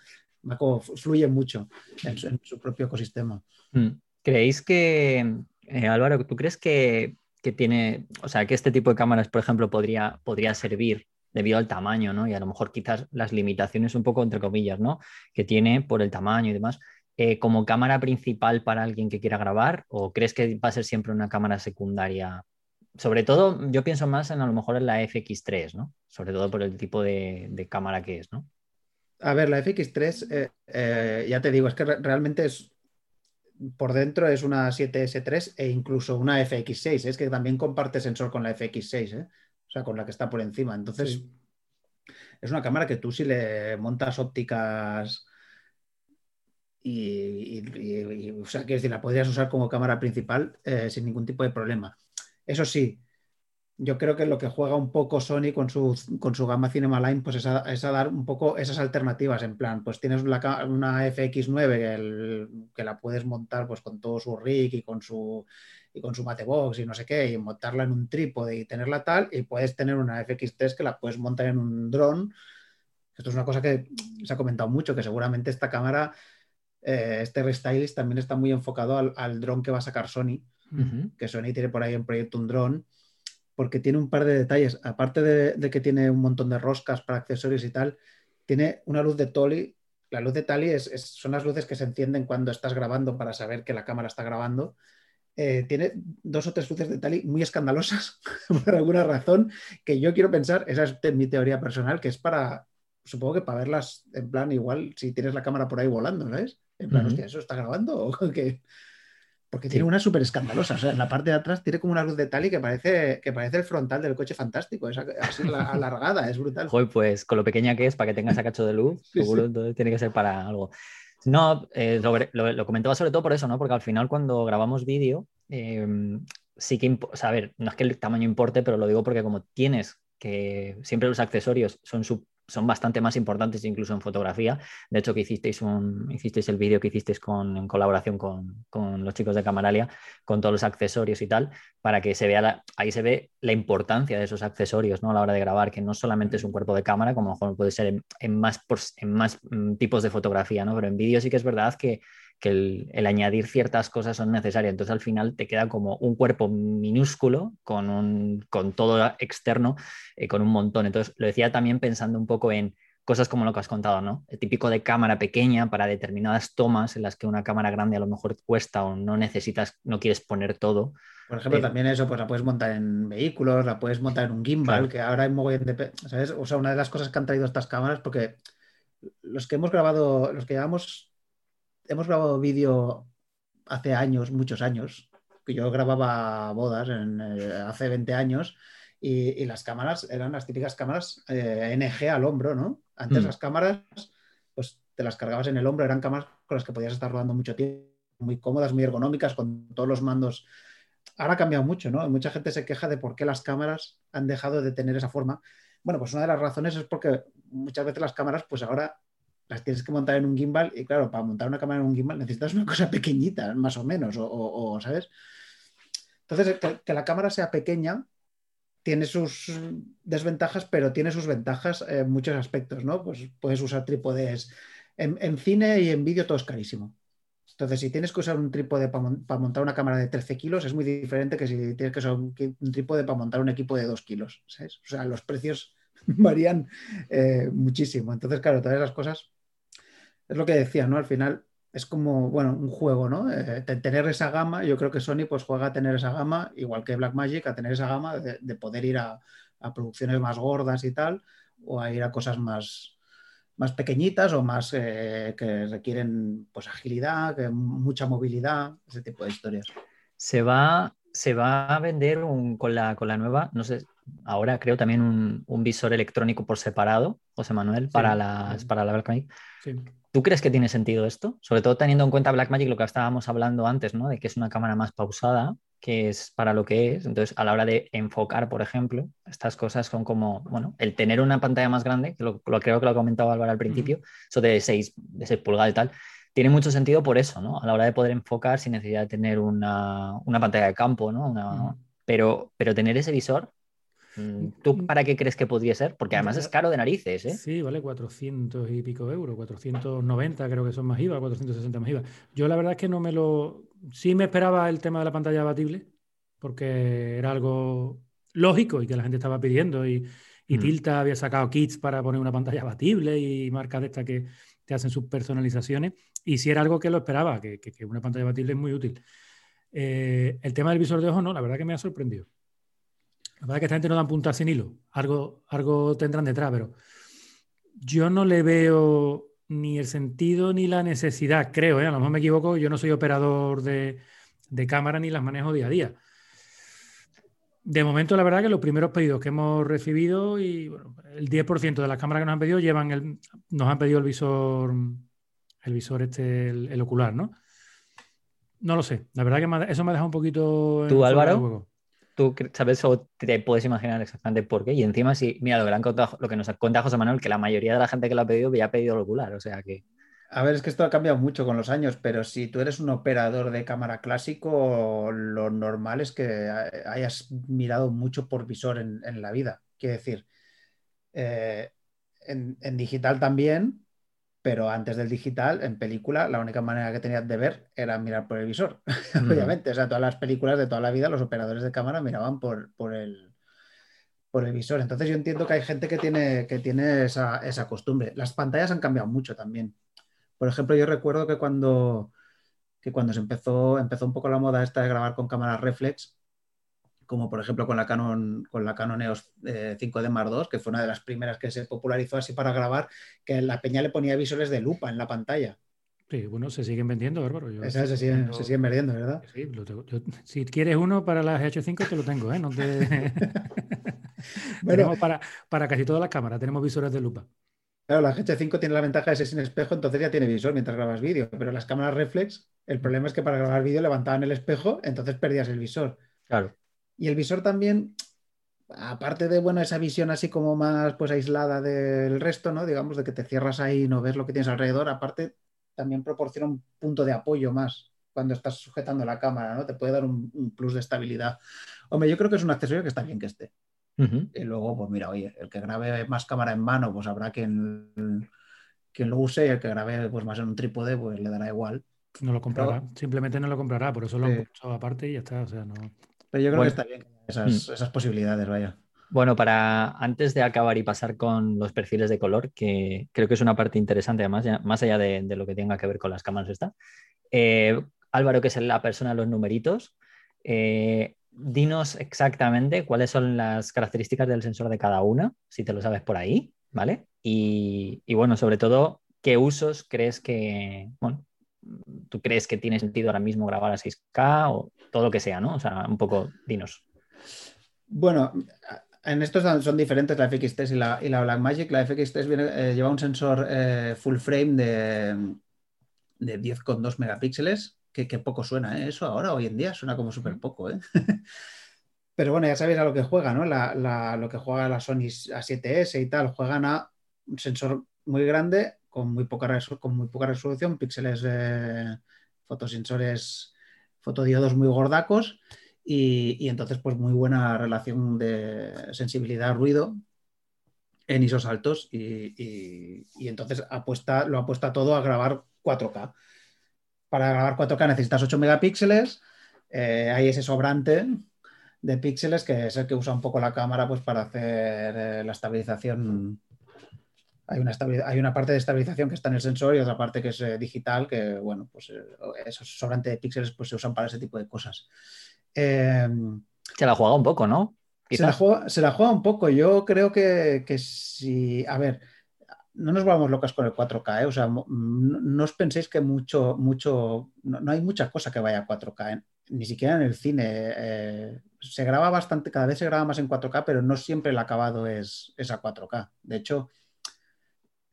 fluye mucho en su, en su propio ecosistema. Mm. ¿Creéis que, eh, Álvaro, tú crees que, que tiene, o sea, que este tipo de cámaras, por ejemplo, podría, podría servir debido al tamaño, ¿no? Y a lo mejor quizás las limitaciones un poco entre comillas, ¿no? Que tiene por el tamaño y demás, eh, como cámara principal para alguien que quiera grabar, o crees que va a ser siempre una cámara secundaria? Sobre todo, yo pienso más en a lo mejor en la FX3, ¿no? Sobre todo por el tipo de, de cámara que es, ¿no? A ver, la FX3, eh, eh, ya te digo, es que re- realmente es por dentro es una 7S3 e incluso una FX6. Es que también comparte sensor con la FX6, ¿eh? o sea, con la que está por encima. Entonces, Sí. es una cámara que tú si le montas ópticas y, y- y- y, o sea, quiero decir, la podrías usar como cámara principal sin ningún tipo de problema. Eso sí, yo creo que lo que juega un poco Sony con su, con su gama Cinema Line pues es a, es dar un poco esas alternativas en plan, pues tienes una FX9 que, el- que la puedes montar pues con todo su rig y con su y con su matebox y no sé qué y montarla en un trípode y tenerla tal y puedes tener una FX3 que la puedes montar en un dron. Esto es una cosa que se ha comentado mucho, que seguramente esta cámara, eh, este restylist también está muy enfocado al, al dron que va a sacar Sony Que Sony tiene por ahí en proyecto un dron, porque tiene un par de detalles. Aparte de, de que tiene un montón de roscas para accesorios y tal, tiene una luz de Tolly. La luz de Tali es, es- son las luces que se encienden cuando estás grabando para saber que la cámara está grabando. Eh, tiene dos o tres luces de Tali muy escandalosas por alguna razón que yo quiero pensar, esa es mi teoría personal, que es para, supongo que para verlas en plan igual si tienes la cámara por ahí volando, ¿sabes? En plan, Ujú. hostia, ¿eso está grabando? ¿O qué? Porque Sí. tiene una súper escandalosa. O sea, en la parte de atrás tiene como una luz de Tali que parece, que parece el frontal del coche fantástico. Es así la- alargada, es brutal. Joder, pues con lo pequeña que es, para que tenga ese cacho de luz, Sí, seguro sí. tiene que ser para algo. No, eh, lo, lo- lo comentaba sobre todo por eso, ¿no? Porque al final cuando grabamos vídeo, eh, sí que, o sea, a ver, no es que el tamaño importe, pero lo digo porque como tienes que siempre los accesorios son, su- son bastante más importantes incluso en fotografía. De hecho, que hicisteis, hicisteis el vídeo que hicisteis con, en colaboración con, con los chicos de Camaralia, con todos los accesorios y tal, para que se vea, la- ahí se ve la importancia de esos accesorios, ¿no? A la hora de grabar, que no solamente es un cuerpo de cámara, como a lo mejor puede ser en, más, en más mm, tipos de fotografía, ¿no? Pero en vídeo sí que es verdad que, que el, el añadir ciertas cosas son necesarias. Entonces al final te queda como un cuerpo minúsculo con, un, con todo externo, eh, con un montón. Entonces lo decía también pensando un poco en cosas como lo que has contado, ¿no? El típico de cámara pequeña para determinadas tomas en las que una cámara grande a lo mejor cuesta o no necesitas, no quieres poner todo. Por ejemplo, Eh, también eso, pues la puedes montar en vehículos, la puedes montar en un gimbal, Claro. que ahora hay mogollón de... ¿Sabes? O sea, una de las cosas que han traído estas cámaras, porque los que hemos grabado, los que llevamos, hemos grabado vídeo hace años, muchos años, que yo grababa bodas en, eh, hace 20 años y, y las cámaras eran las típicas cámaras eh, NG al hombro, ¿no? Antes Mm. las cámaras, pues te las cargabas en el hombro, eran cámaras con las que podías estar rodando mucho tiempo, muy cómodas, muy ergonómicas, con todos los mandos. Ahora ha cambiado mucho, ¿no? Mucha gente se queja de por qué las cámaras han dejado de tener esa forma. Bueno, pues una de las razones es porque muchas veces las cámaras, pues ahora las tienes que montar en un gimbal y claro, para montar una cámara en un gimbal necesitas una cosa pequeñita, más o menos, o, ¿sabes? Entonces, que, la cámara sea pequeña tiene sus desventajas, pero tiene sus ventajas en muchos aspectos, ¿no? Pues puedes usar trípodes. En, cine y en vídeo todo es carísimo. Entonces, si tienes que usar un trípode para montar una cámara de 13 kilos, es muy diferente que si tienes que usar un trípode para montar un equipo de 2 kilos. ¿sabes? O sea, los precios varían eh, muchísimo. Entonces, claro, todas las cosas es lo que decía, ¿no? Al final es como, bueno, un juego, ¿no? Eh, te- tener esa gama, yo creo que Sony pues juega a tener esa gama, igual que Blackmagic, a tener esa gama de, de poder ir a, a producciones más gordas y tal, o a ir a cosas más, más pequeñitas o más eh, que requieren pues agilidad, que mucha movilidad, ese tipo de historias. Se va, se va a vender un- con, la, con la nueva, no sé, ahora creo también un, un visor electrónico por separado, José Manuel, para, las, para la Blackmagic. Sí. ¿Tú crees que tiene sentido esto? Sobre todo teniendo en cuenta Blackmagic, lo que estábamos hablando antes, ¿no? De que es una cámara más pausada, que es para lo que es. Entonces, a la hora de enfocar, por ejemplo, estas cosas son como, bueno, el tener una pantalla más grande, que lo, lo creo que lo ha comentado Álvaro al principio, eso de 6, de 6 pulgadas y tal, tiene mucho sentido por eso, ¿no? A la hora de poder enfocar sin necesidad de tener una, una pantalla de campo, ¿no? Una- pero, pero tener ese visor, ¿tú para qué crees que podría ser? Porque además es caro de narices, ¿eh? Sí, vale 400 y pico euros, 490 creo que son más IVA, 460 más IVA. Yo la verdad es que no me lo... Sí me esperaba el tema de la pantalla abatible, porque era algo lógico y que la gente estaba pidiendo y, y Mm. Tilta había sacado kits para poner una pantalla abatible y marcas de estas que te hacen sus personalizaciones y sí era algo que lo esperaba, que, que- que una pantalla abatible es muy útil. Eh, el tema del visor de ojo no, la verdad que me ha sorprendido. La verdad es que esta gente no dan puntas sin hilo. Algo, algo tendrán detrás, pero yo no le veo ni el sentido ni la necesidad, creo, ¿eh? a lo mejor me equivoco, yo no soy operador de, de cámara ni las manejo día a día. De momento, la verdad que los primeros pedidos que hemos recibido y bueno, el 10% de las cámaras que nos han pedido llevan el, nos han pedido el visor, el visor este, el, el ocular, ¿no? No lo sé. La verdad que me eso me ha dejado un poquito. ¿Tú, Álvaro? Sabes o te puedes imaginar exactamente por qué. Y encima, sí, mira, lo que, han contado- lo que nos cuenta José Manuel, que la mayoría de la gente que lo ha pedido ya ha pedido el ocular. O sea que. A ver, es que esto ha cambiado mucho con los años, pero si tú eres un operador de cámara clásico, lo normal es que hayas mirado mucho por visor en, la vida. Quiero decir, eh, en digital también, pero antes del digital, en película, la única manera que tenías de ver era mirar por el visor. Obviamente, o sea, todas las películas de toda la vida, los operadores de cámara miraban por, por el, por el visor. Entonces yo entiendo que hay gente que tiene, que tiene esa, esa costumbre. Las pantallas han cambiado mucho también. Por ejemplo, yo recuerdo que cuando, que cuando se empezó, empezó un poco la moda esta de grabar con cámaras reflex, como por ejemplo con la Canon, con la Canon EOS eh, 5D Mark II, que fue una de las primeras que se popularizó así para grabar, que la peña le ponía visores de lupa en la pantalla. Sí, bueno, se siguen vendiendo, Bárbaro. Yo- Esas se siguen, yo- se siguen vendiendo, ¿verdad? Sí, lo tengo- yo- si quieres uno para la GH5 te lo tengo, ¿eh? No te... Bueno, Tenemos para, para casi todas las cámaras tenemos visores de lupa. claro, la GH5 tiene la ventaja de ser sin espejo, entonces ya tiene visor mientras grabas vídeo, pero las cámaras reflex, el problema es que para grabar vídeo levantaban el espejo, entonces perdías el visor. Claro. Y el visor también, aparte de bueno, esa visión así como más pues aislada del resto, ¿no? Digamos, de que te cierras ahí y no ves lo que tienes alrededor, aparte también proporciona un punto de apoyo más cuando estás sujetando la cámara, ¿no? Te puede dar un, un plus de estabilidad. Hombre, yo creo que es un accesorio que está bien que esté. Y luego, pues mira, oye, el que grabe más cámara en mano, pues habrá quien, quien lo use y el que grabe pues más en un trípode, pues le dará igual. No lo comprará, simplemente no lo comprará, por eso lo han puesto aparte y ya está. O sea, no. Pero yo creo Bueno. que está bien haya esas, esas posibilidades, vaya. Bueno, para antes de acabar y pasar con los perfiles de color, que creo que es una parte interesante, además, ya- más allá de, de lo que tenga que ver con las cámaras, está. Eh, Álvaro, que es la persona de los numeritos, eh, dinos exactamente cuáles son las características del sensor de cada una, si te lo sabes por ahí, ¿vale? Y, y bueno, sobre todo, ¿qué usos crees que, bueno, tú crees que tiene sentido ahora mismo grabar a 6K o todo lo que sea, ¿no? O sea, un poco, dinos. Bueno, en estos son- diferentes la FX3 y la, y la Blackmagic. La FX3 viene, eh, lleva un sensor eh, full frame de, de 10,2 megapíxeles, que, que poco suena, ¿eh? Eso ahora, hoy en día, suena como súper poco, ¿eh? Pero bueno, ya sabéis a lo que juega, ¿no? La- la- lo que juega la Sony A7S y tal, juegan a un sensor muy grande con muy poca, resolución, píxeles, eh, fotosensores, fotodiodos muy gordacos y, entonces pues muy buena relación de sensibilidad-ruido en ISOs altos y entonces apuesta, lo apuesta todo a grabar 4K. Para grabar 4K necesitas 8 megapíxeles, eh, hay ese sobrante de píxeles que es el que usa un poco la cámara pues para hacer eh, la estabilización. Hay una, hay una parte de estabilización que está en el sensor y otra parte que es eh, digital, que bueno, pues eh, esos sobrantes de píxeles pues se usan para ese tipo de cosas. Eh, Se la juega un poco, ¿no? se la, juega, se la juega un poco. Yo creo que, que si. A ver, no nos vamos locas con el 4K, ¿eh? O sea, no os penséis que mucho, mucho. No, no hay mucha cosa que vaya a 4K, ¿eh? ni siquiera en el cine. eh, se graba bastante, cada vez se graba más en 4K, pero no siempre el acabado es, es a 4K. De hecho.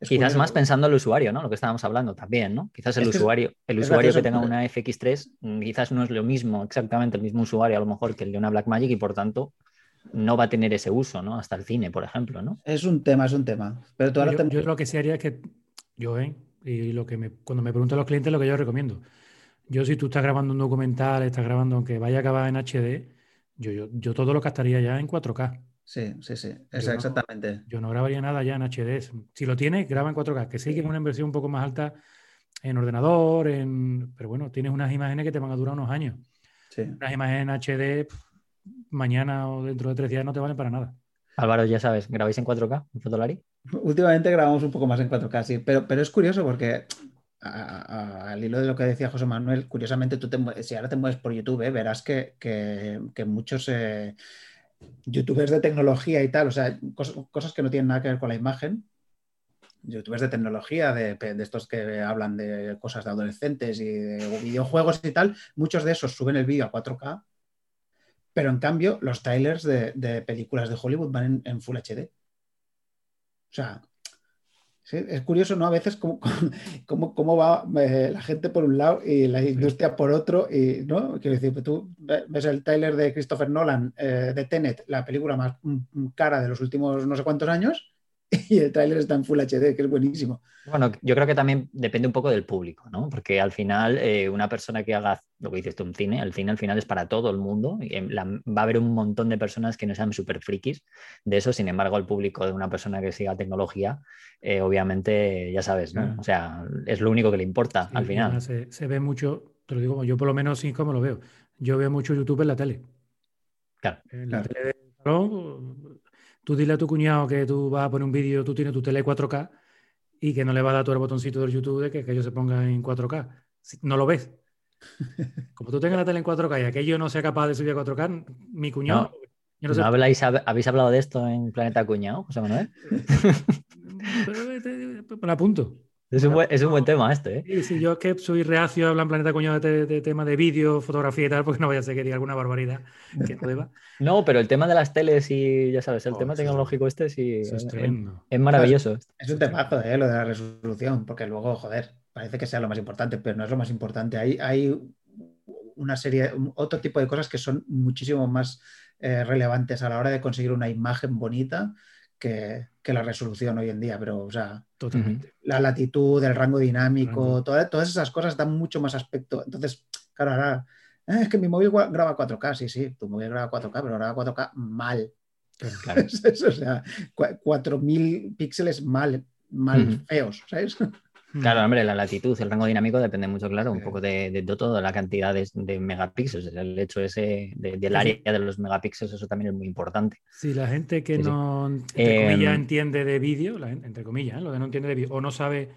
Es Quizás curioso. más pensando en el usuario, ¿no? Lo que estábamos hablando también, ¿no? Quizás el Es que es- usuario, el usuario que tenga una FX3 mm, quizás no es lo mismo, exactamente el mismo usuario a lo mejor que el de una Blackmagic y por tanto no va a tener ese uso, ¿no? Hasta el cine, por ejemplo, ¿no? Es un tema, es un tema. Pero Yo, te- yo lo que sí haría es que yo, ¿eh? Y lo que me, cuando me preguntan los clientes, lo que yo recomiendo. Yo, si tú estás grabando un documental, estás grabando, aunque vaya a acabar en HD, yo, yo, yo todo lo castaría ya en 4K. Sí, sí, sí. Yo es no- exactamente. Yo no grabaría nada ya en HD. Si lo tienes, graba en 4K, que sí que es una inversión un poco más alta en ordenador, en... pero bueno, tienes unas imágenes que te van a durar unos años. Sí. Unas imágenes en HD, mañana o dentro de tres días no te valen para nada. Álvaro, ya sabes, ¿grabáis en 4K en Fotolari? Últimamente grabamos un poco más en 4K, sí, pero, pero es curioso porque a- a- al hilo de lo que decía José Manuel, curiosamente tú te si ahora te mueves por YouTube, eh, verás que, que- que muchos eh, youtubers de tecnología y tal, o sea, cosas, que no tienen nada que ver con la imagen, youtubers de tecnología, de, estos que hablan de cosas de adolescentes y de videojuegos y tal, muchos de esos suben el vídeo a 4K, pero en cambio los trailers de, de películas de Hollywood van en, en Full HD. O sea, sí, es curioso, ¿no? A veces cómo, cómo, cómo va eh, la gente por un lado y la industria por otro, y, ¿no? Quiero decir, tú ve- ves el trailer de Christopher Nolan eh, de Tenet, la película más mm, cara de los últimos no sé cuántos años, y el tráiler está en Full HD, que es buenísimo. Bueno, yo creo que también depende un poco del público, ¿no? Porque al final, eh, una persona que haga lo que dices tú, un cine, el cine al final es para todo el mundo. Y la- va a haber un montón de personas que no sean súper frikis de eso. Sin embargo, el público de una persona que siga tecnología, eh, obviamente, ya sabes, ¿no? Claro. O sea, es lo único que le importa Sí, al final. Se, se ve mucho, te lo digo, yo por lo menos sí como lo veo. Yo veo mucho YouTube en la tele. Claro. En la Claro. tele del salón, tú dile a tu cuñado que tú vas a poner un vídeo, tú tienes tu tele 4K y que no le va a dar tú el botoncito del YouTube de que aquello se ponga en 4K. Si- No lo ves. Como tú tengas la tele en 4K y aquello no sea capaz de subir a 4K, mi cuñado, yo no sé, ¿No habláis, hab- ¿Habéis hablado de esto en Planeta Cuñado, José Manuel? pero, te- me la apunto. Es un buen, es un buen tema este, ¿eh? Sí, sí, yo es que soy reacio a hablar en Planeta Cuñado de, de tema de vídeo, fotografía y tal, porque no vaya a ser que diga alguna barbaridad que no deba. No, pero el tema de las teles y, ya sabes, el Oh, tema tecnológico este sí es es, tremendo. es maravilloso. Es un temazo, ¿eh? Lo de la resolución, porque luego, joder, parece que sea lo más importante, pero no es lo más importante. Hay, hay una serie, otro tipo de cosas que son muchísimo más eh, relevantes a la hora de conseguir una imagen bonita que, que la resolución hoy en día. Pero, o sea, Totalmente. la latitud, el rango dinámico, Rango. toda- todas esas cosas dan mucho más aspecto. Entonces, claro, ahora, "Eh, es que mi móvil graba 4K, sí, sí, tu móvil graba 4K, pero graba 4K mal. Claro. Es eso, o sea, cua- 4000 píxeles mal, mal Ujú. feos, ¿sabes? Claro, hombre, la latitud, el rango dinámico depende mucho, claro, un poco de, de, todo, de la cantidad de, de megapíxeles. El hecho ese de, del área de los megapíxeles, eso también es muy importante. Sí, la gente que sí, no, entre eh, comillas, entiende de vídeo, entre comillas, ¿eh? lo que no entiende de vídeo, o no sabe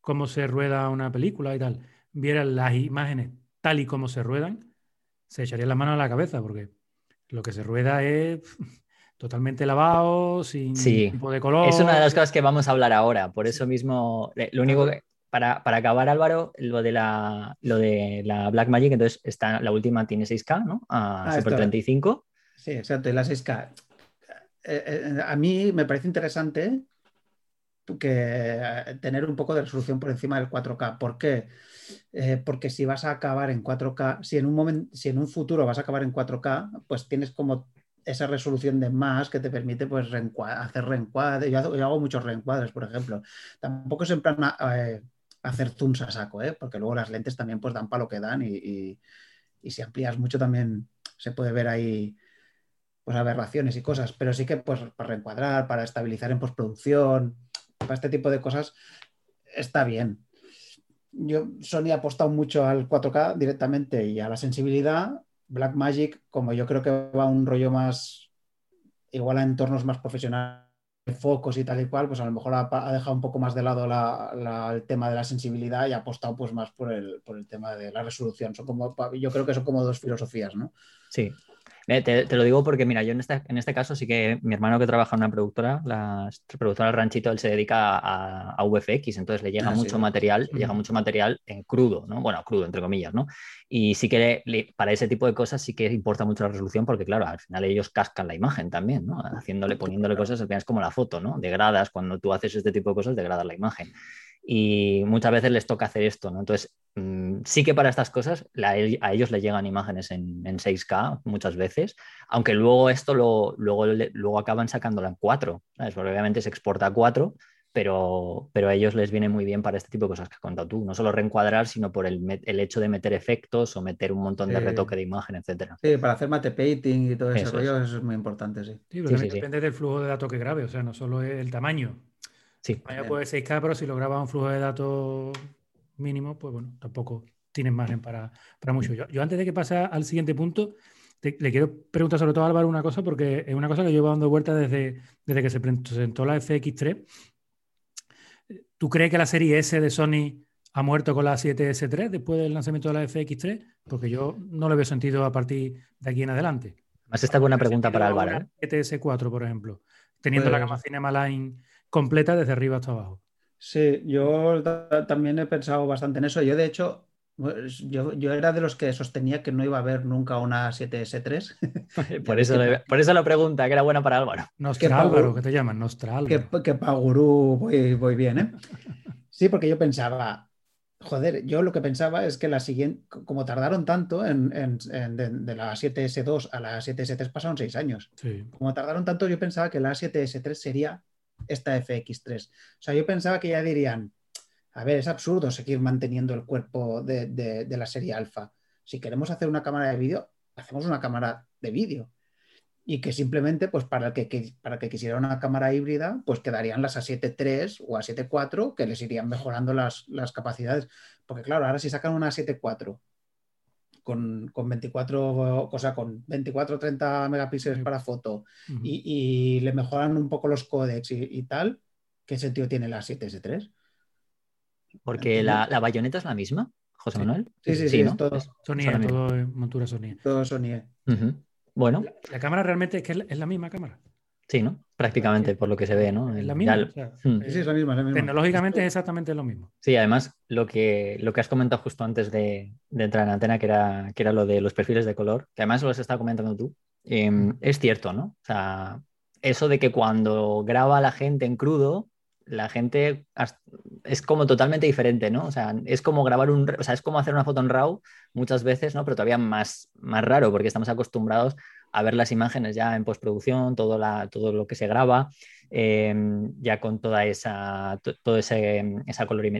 cómo se rueda una película y tal, viera las imágenes tal y como se ruedan, se echaría la mano a la cabeza, porque lo que se rueda es totalmente lavado, sin sí. tipo de color. Es una de las cosas que vamos a hablar ahora. Por eso mismo, eh, lo único que, para, para, acabar, Álvaro, lo de la, lo de la Black Magic, entonces está, la última tiene 6K, ¿no? A ah, Super 35. Sí, exacto. Y la 6K. Eh, eh, a mí me parece interesante que tener un poco de resolución por encima del 4K. ¿Por qué? Eh, porque si vas a acabar en 4K, si en un momento, si en un futuro vas a acabar en 4K, pues tienes como esa resolución de más que te permite pues hacer reencuadres. Yo, hago muchos reencuadres, por ejemplo. Tampoco es en plan eh, hacer zooms a saco, ¿eh? porque luego las lentes también pues dan para lo que dan y, y, y, si amplías mucho también se puede ver ahí pues aberraciones y cosas, pero sí que pues para reencuadrar, para estabilizar en postproducción, para este tipo de cosas está bien. Yo, Sony ha apostado mucho al 4K directamente y a la sensibilidad. Blackmagic, como yo creo que va un rollo más igual a entornos más profesionales, focos y tal y cual, pues a lo mejor ha, ha dejado un poco más de lado la, la, el tema de la sensibilidad y ha apostado pues más por el, por el tema de la resolución. Son como, yo creo que son como dos filosofías, ¿no? Sí, eh, te, te, lo digo porque, mira, yo en este, en este caso sí que mi hermano que trabaja en una productora, la productora del ranchito, él se dedica a, a VFX, entonces le llega ah, mucho sí. material, mm. llega mucho material en crudo, ¿no? Bueno, crudo, entre comillas, ¿no? Y sí que le, le, para ese tipo de cosas sí que importa mucho la resolución porque, claro, al final ellos cascan la imagen también, ¿no? Haciéndole, poniéndole cosas, al final es como la foto, ¿no? Degradas, cuando tú haces este tipo de cosas, degradas la imagen y muchas veces les toca hacer esto, ¿no? Entonces, mmm, sí que para estas cosas la, a ellos les llegan imágenes en, en, 6K muchas veces, aunque luego esto lo, luego, luego acaban sacándolo en 4, ¿sabes? Porque obviamente se exporta a 4, pero, pero a ellos les viene muy bien para este tipo de cosas que has contado tú, no solo reencuadrar, sino por el, el hecho de meter efectos o meter un montón de sí. retoque de imagen, etcétera. Sí, para hacer mate painting y todo ese eso rollo, es. eso es muy importante, sí. Sí, pero sí, depende del flujo de datos que grabe, o sea, no solo el tamaño, Sí. Puede 6K, pero si lo grabas un flujo de datos mínimo, pues bueno, tampoco tienes margen para, para mucho. Yo, yo, antes de que pase al siguiente punto, te, le quiero preguntar sobre todo a Álvaro una cosa, porque es una cosa que yo llevo dando vueltas desde, desde que se presentó la FX3. ¿Tú crees que la serie S de Sony ha muerto con la 7S3 después del lanzamiento de la FX3? Porque yo no le veo sentido a partir de aquí en adelante. Además, esta es buena pregunta para Álvaro. ¿eh? 7S4, por ejemplo, teniendo pues... la cama Cinema Line completa desde arriba hasta abajo. Sí, yo también he pensado bastante en eso. Yo, de hecho, pues, yo, yo, era de los que sostenía que no iba a haber nunca una 7S3. por, eso le, por eso la pregunta, que era buena para Álvaro. Nostra Álvaro, que te llaman, Nostra Álvaro. Que, que para Gurú voy, voy bien, ¿eh? Sí, porque yo pensaba, joder, yo lo que pensaba es que la siguiente, como tardaron tanto en, en, en de, de, la 7S2 a la 7S3 pasaron seis años. Sí. Como tardaron tanto, yo pensaba que la 7S3 sería esta FX3. O sea, yo pensaba que ya dirían, a ver, es absurdo seguir manteniendo el cuerpo de, de, la serie alfa. Si queremos hacer una cámara de vídeo, hacemos una cámara de vídeo. Y que simplemente, pues para el que, para que quisiera una cámara híbrida, pues quedarían las A7 III o A7 IV que les irían mejorando las, las capacidades. Porque claro, ahora si sacan una A7 IV con, con 24, o sea, con 24 30 megapíxeles para foto uh -huh. y, y, le mejoran un poco los códex y, y, tal, ¿qué sentido tiene la 7S3? Porque la, la, bayoneta es la misma, José Manuel. Sí, sí, sí, sí ¿no? es todo. Sony, Sony. todo montura Sony. Todo Sony. Uh -huh. Bueno. La, la, cámara realmente es que es la misma cámara. Sí, ¿no? Prácticamente, por lo que se ve, ¿no? Es la misma. O sea. Sí, es la misma, es la misma. Tecnológicamente es exactamente lo mismo. Sí, además, lo que, lo que has comentado justo antes de, de entrar en antena, que era, que era lo de los perfiles de color, que además lo has estado comentando tú, eh, es cierto, ¿no? O sea, eso de que cuando graba la gente en crudo, la gente es como totalmente diferente, ¿no? O sea, es como grabar un, o sea, es como hacer una foto en RAW muchas veces, ¿no? Pero todavía más, más raro porque estamos acostumbrados a ver las imágenes ya en postproducción, todo, lo que se graba, eh, ya con toda esa, todo esa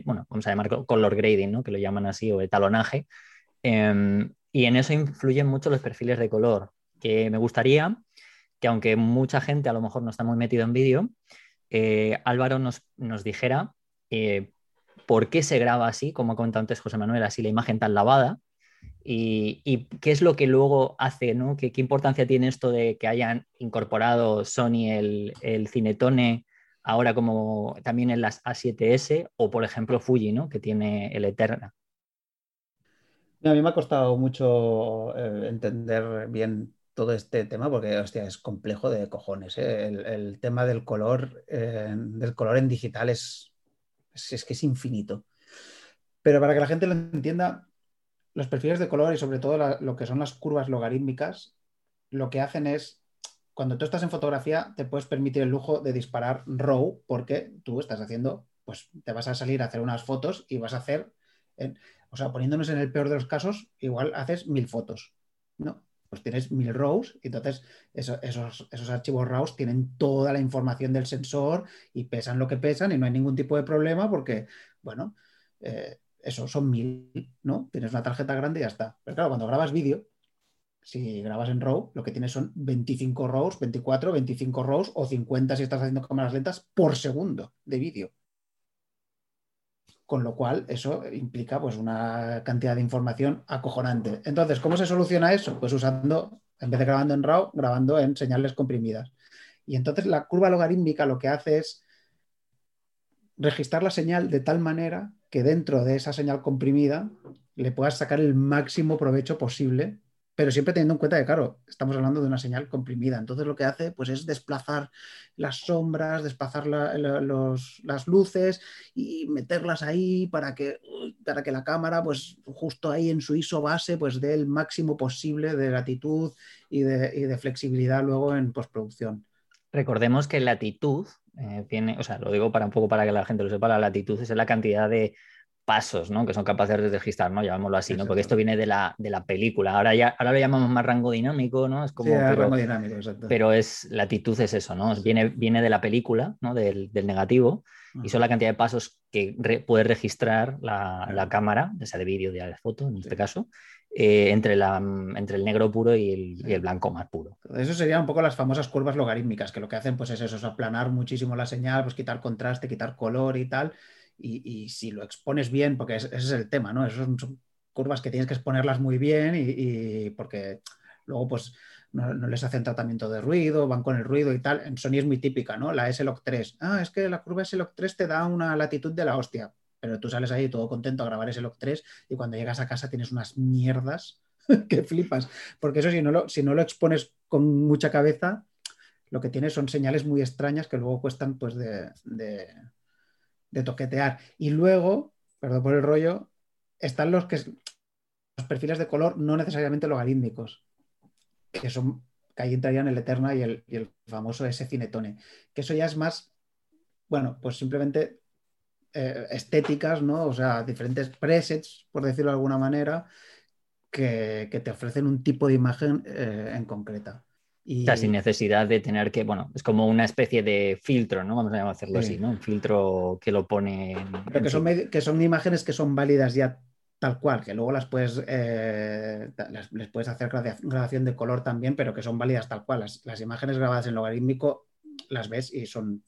bueno, vamos a llamar color grading, que lo llaman así, o etalonaje. Eh, y en eso influyen mucho los perfiles de color, que me gustaría que aunque mucha gente a lo mejor no está muy metido en vídeo, eh, Álvaro nos, nos dijera eh, por qué se graba así, como ha contado antes José Manuel, así la imagen tan lavada. Y, qué es lo que luego hace, ¿no? ¿Qué, importancia tiene esto de que hayan incorporado Sony el, Cinetone ahora como también en las A7S o por ejemplo Fuji, ¿no? Que tiene el Eterna. A mí me ha costado mucho eh, entender bien todo este tema porque, hostia, es complejo de cojones. ¿eh? El, tema del color, eh, del color en digital es, que es infinito. Pero para que la gente lo entienda, los perfiles de color y sobre todo lo que son las curvas logarítmicas, lo que hacen es, cuando tú estás en fotografía, te puedes permitir el lujo de disparar RAW porque tú estás haciendo, pues te vas a salir a hacer unas fotos y vas a hacer, o sea, poniéndonos en el peor de los casos, igual haces mil fotos, ¿no? Pues tienes mil RAWs y entonces esos, esos, archivos RAWs tienen toda la información del sensor y pesan lo que pesan y no hay ningún tipo de problema porque, bueno, eh, eso son mil, ¿no? Tienes una tarjeta grande y ya está. Pero claro, cuando grabas vídeo, si grabas en RAW, lo que tienes son 25 RAWs, 24, 25 RAWs o 50 si estás haciendo cámaras lentas por segundo de vídeo. Con lo cual, eso implica pues, una cantidad de información acojonante. Entonces, ¿cómo se soluciona eso? Pues usando, en vez de grabando en RAW, grabando en señales comprimidas. Y entonces la curva logarítmica lo que hace es registrar la señal de tal manera que dentro de esa señal comprimida le puedas sacar el máximo provecho posible pero siempre teniendo en cuenta que, claro, estamos hablando de una señal comprimida. Entonces lo que hace pues, es desplazar las sombras, desplazar las luces y meterlas ahí para que, para que la cámara, pues justo ahí en su ISO base, pues dé el máximo posible de latitud y de, flexibilidad luego en postproducción. Recordemos que latitud eh, tiene, o sea, lo digo para un poco para que la gente lo sepa, la latitud es la cantidad de pasos, ¿no? Que son capaces de registrar, ¿no? Llamémoslo así, ¿no? Porque esto viene de la, de la película. Ahora ya ahora lo llamamos más rango dinámico, ¿no? Es como. pero, rango dinámico, exacto. Pero es latitud es eso, ¿no? Viene, viene de la película, ¿no? Del, negativo. Y son la cantidad de pasos que puede registrar la, cámara, ya sea de vídeo, de foto, en este caso, eh, entre, la, entre el negro puro y el, y el, blanco más puro. Eso serían un poco las famosas curvas logarítmicas, que lo que hacen pues es eso, es aplanar muchísimo la señal, pues quitar contraste, quitar color y tal y, si lo expones bien, porque ese es el tema, ¿no? Esas son, curvas que tienes que exponerlas muy bien y, porque luego pues no, les hacen tratamiento de ruido, van con el ruido y tal. En Sony es muy típica, ¿no? La S-Log3. Ah, es que la curva S-Log3 te da una latitud de la hostia, pero tú sales ahí todo contento a grabar S-Log3 y cuando llegas a casa tienes unas mierdas que flipas, porque eso si no lo, si no lo expones con mucha cabeza, lo que tienes son señales muy extrañas que luego cuestan pues de de toquetear. Y luego, perdón por el rollo, están los que los perfiles de color no necesariamente logarítmicos, que son que ahí entrarían el Eterna y el, famoso S Cinetone, que eso ya es más, bueno, pues simplemente eh, estéticas, ¿no? O sea, diferentes presets, por decirlo de alguna manera, que, te ofrecen un tipo de imagen eh, en concreta. O sea, sin necesidad de tener que, bueno, es como una especie de filtro, ¿no? Vamos a hacerlo así, ¿no? Un filtro que lo pone... Pero que son, que son imágenes que son válidas ya tal cual, que luego las puedes, eh, les puedes hacer grabación de color también, pero que son válidas tal cual. Las, imágenes grabadas en logarítmico las ves y son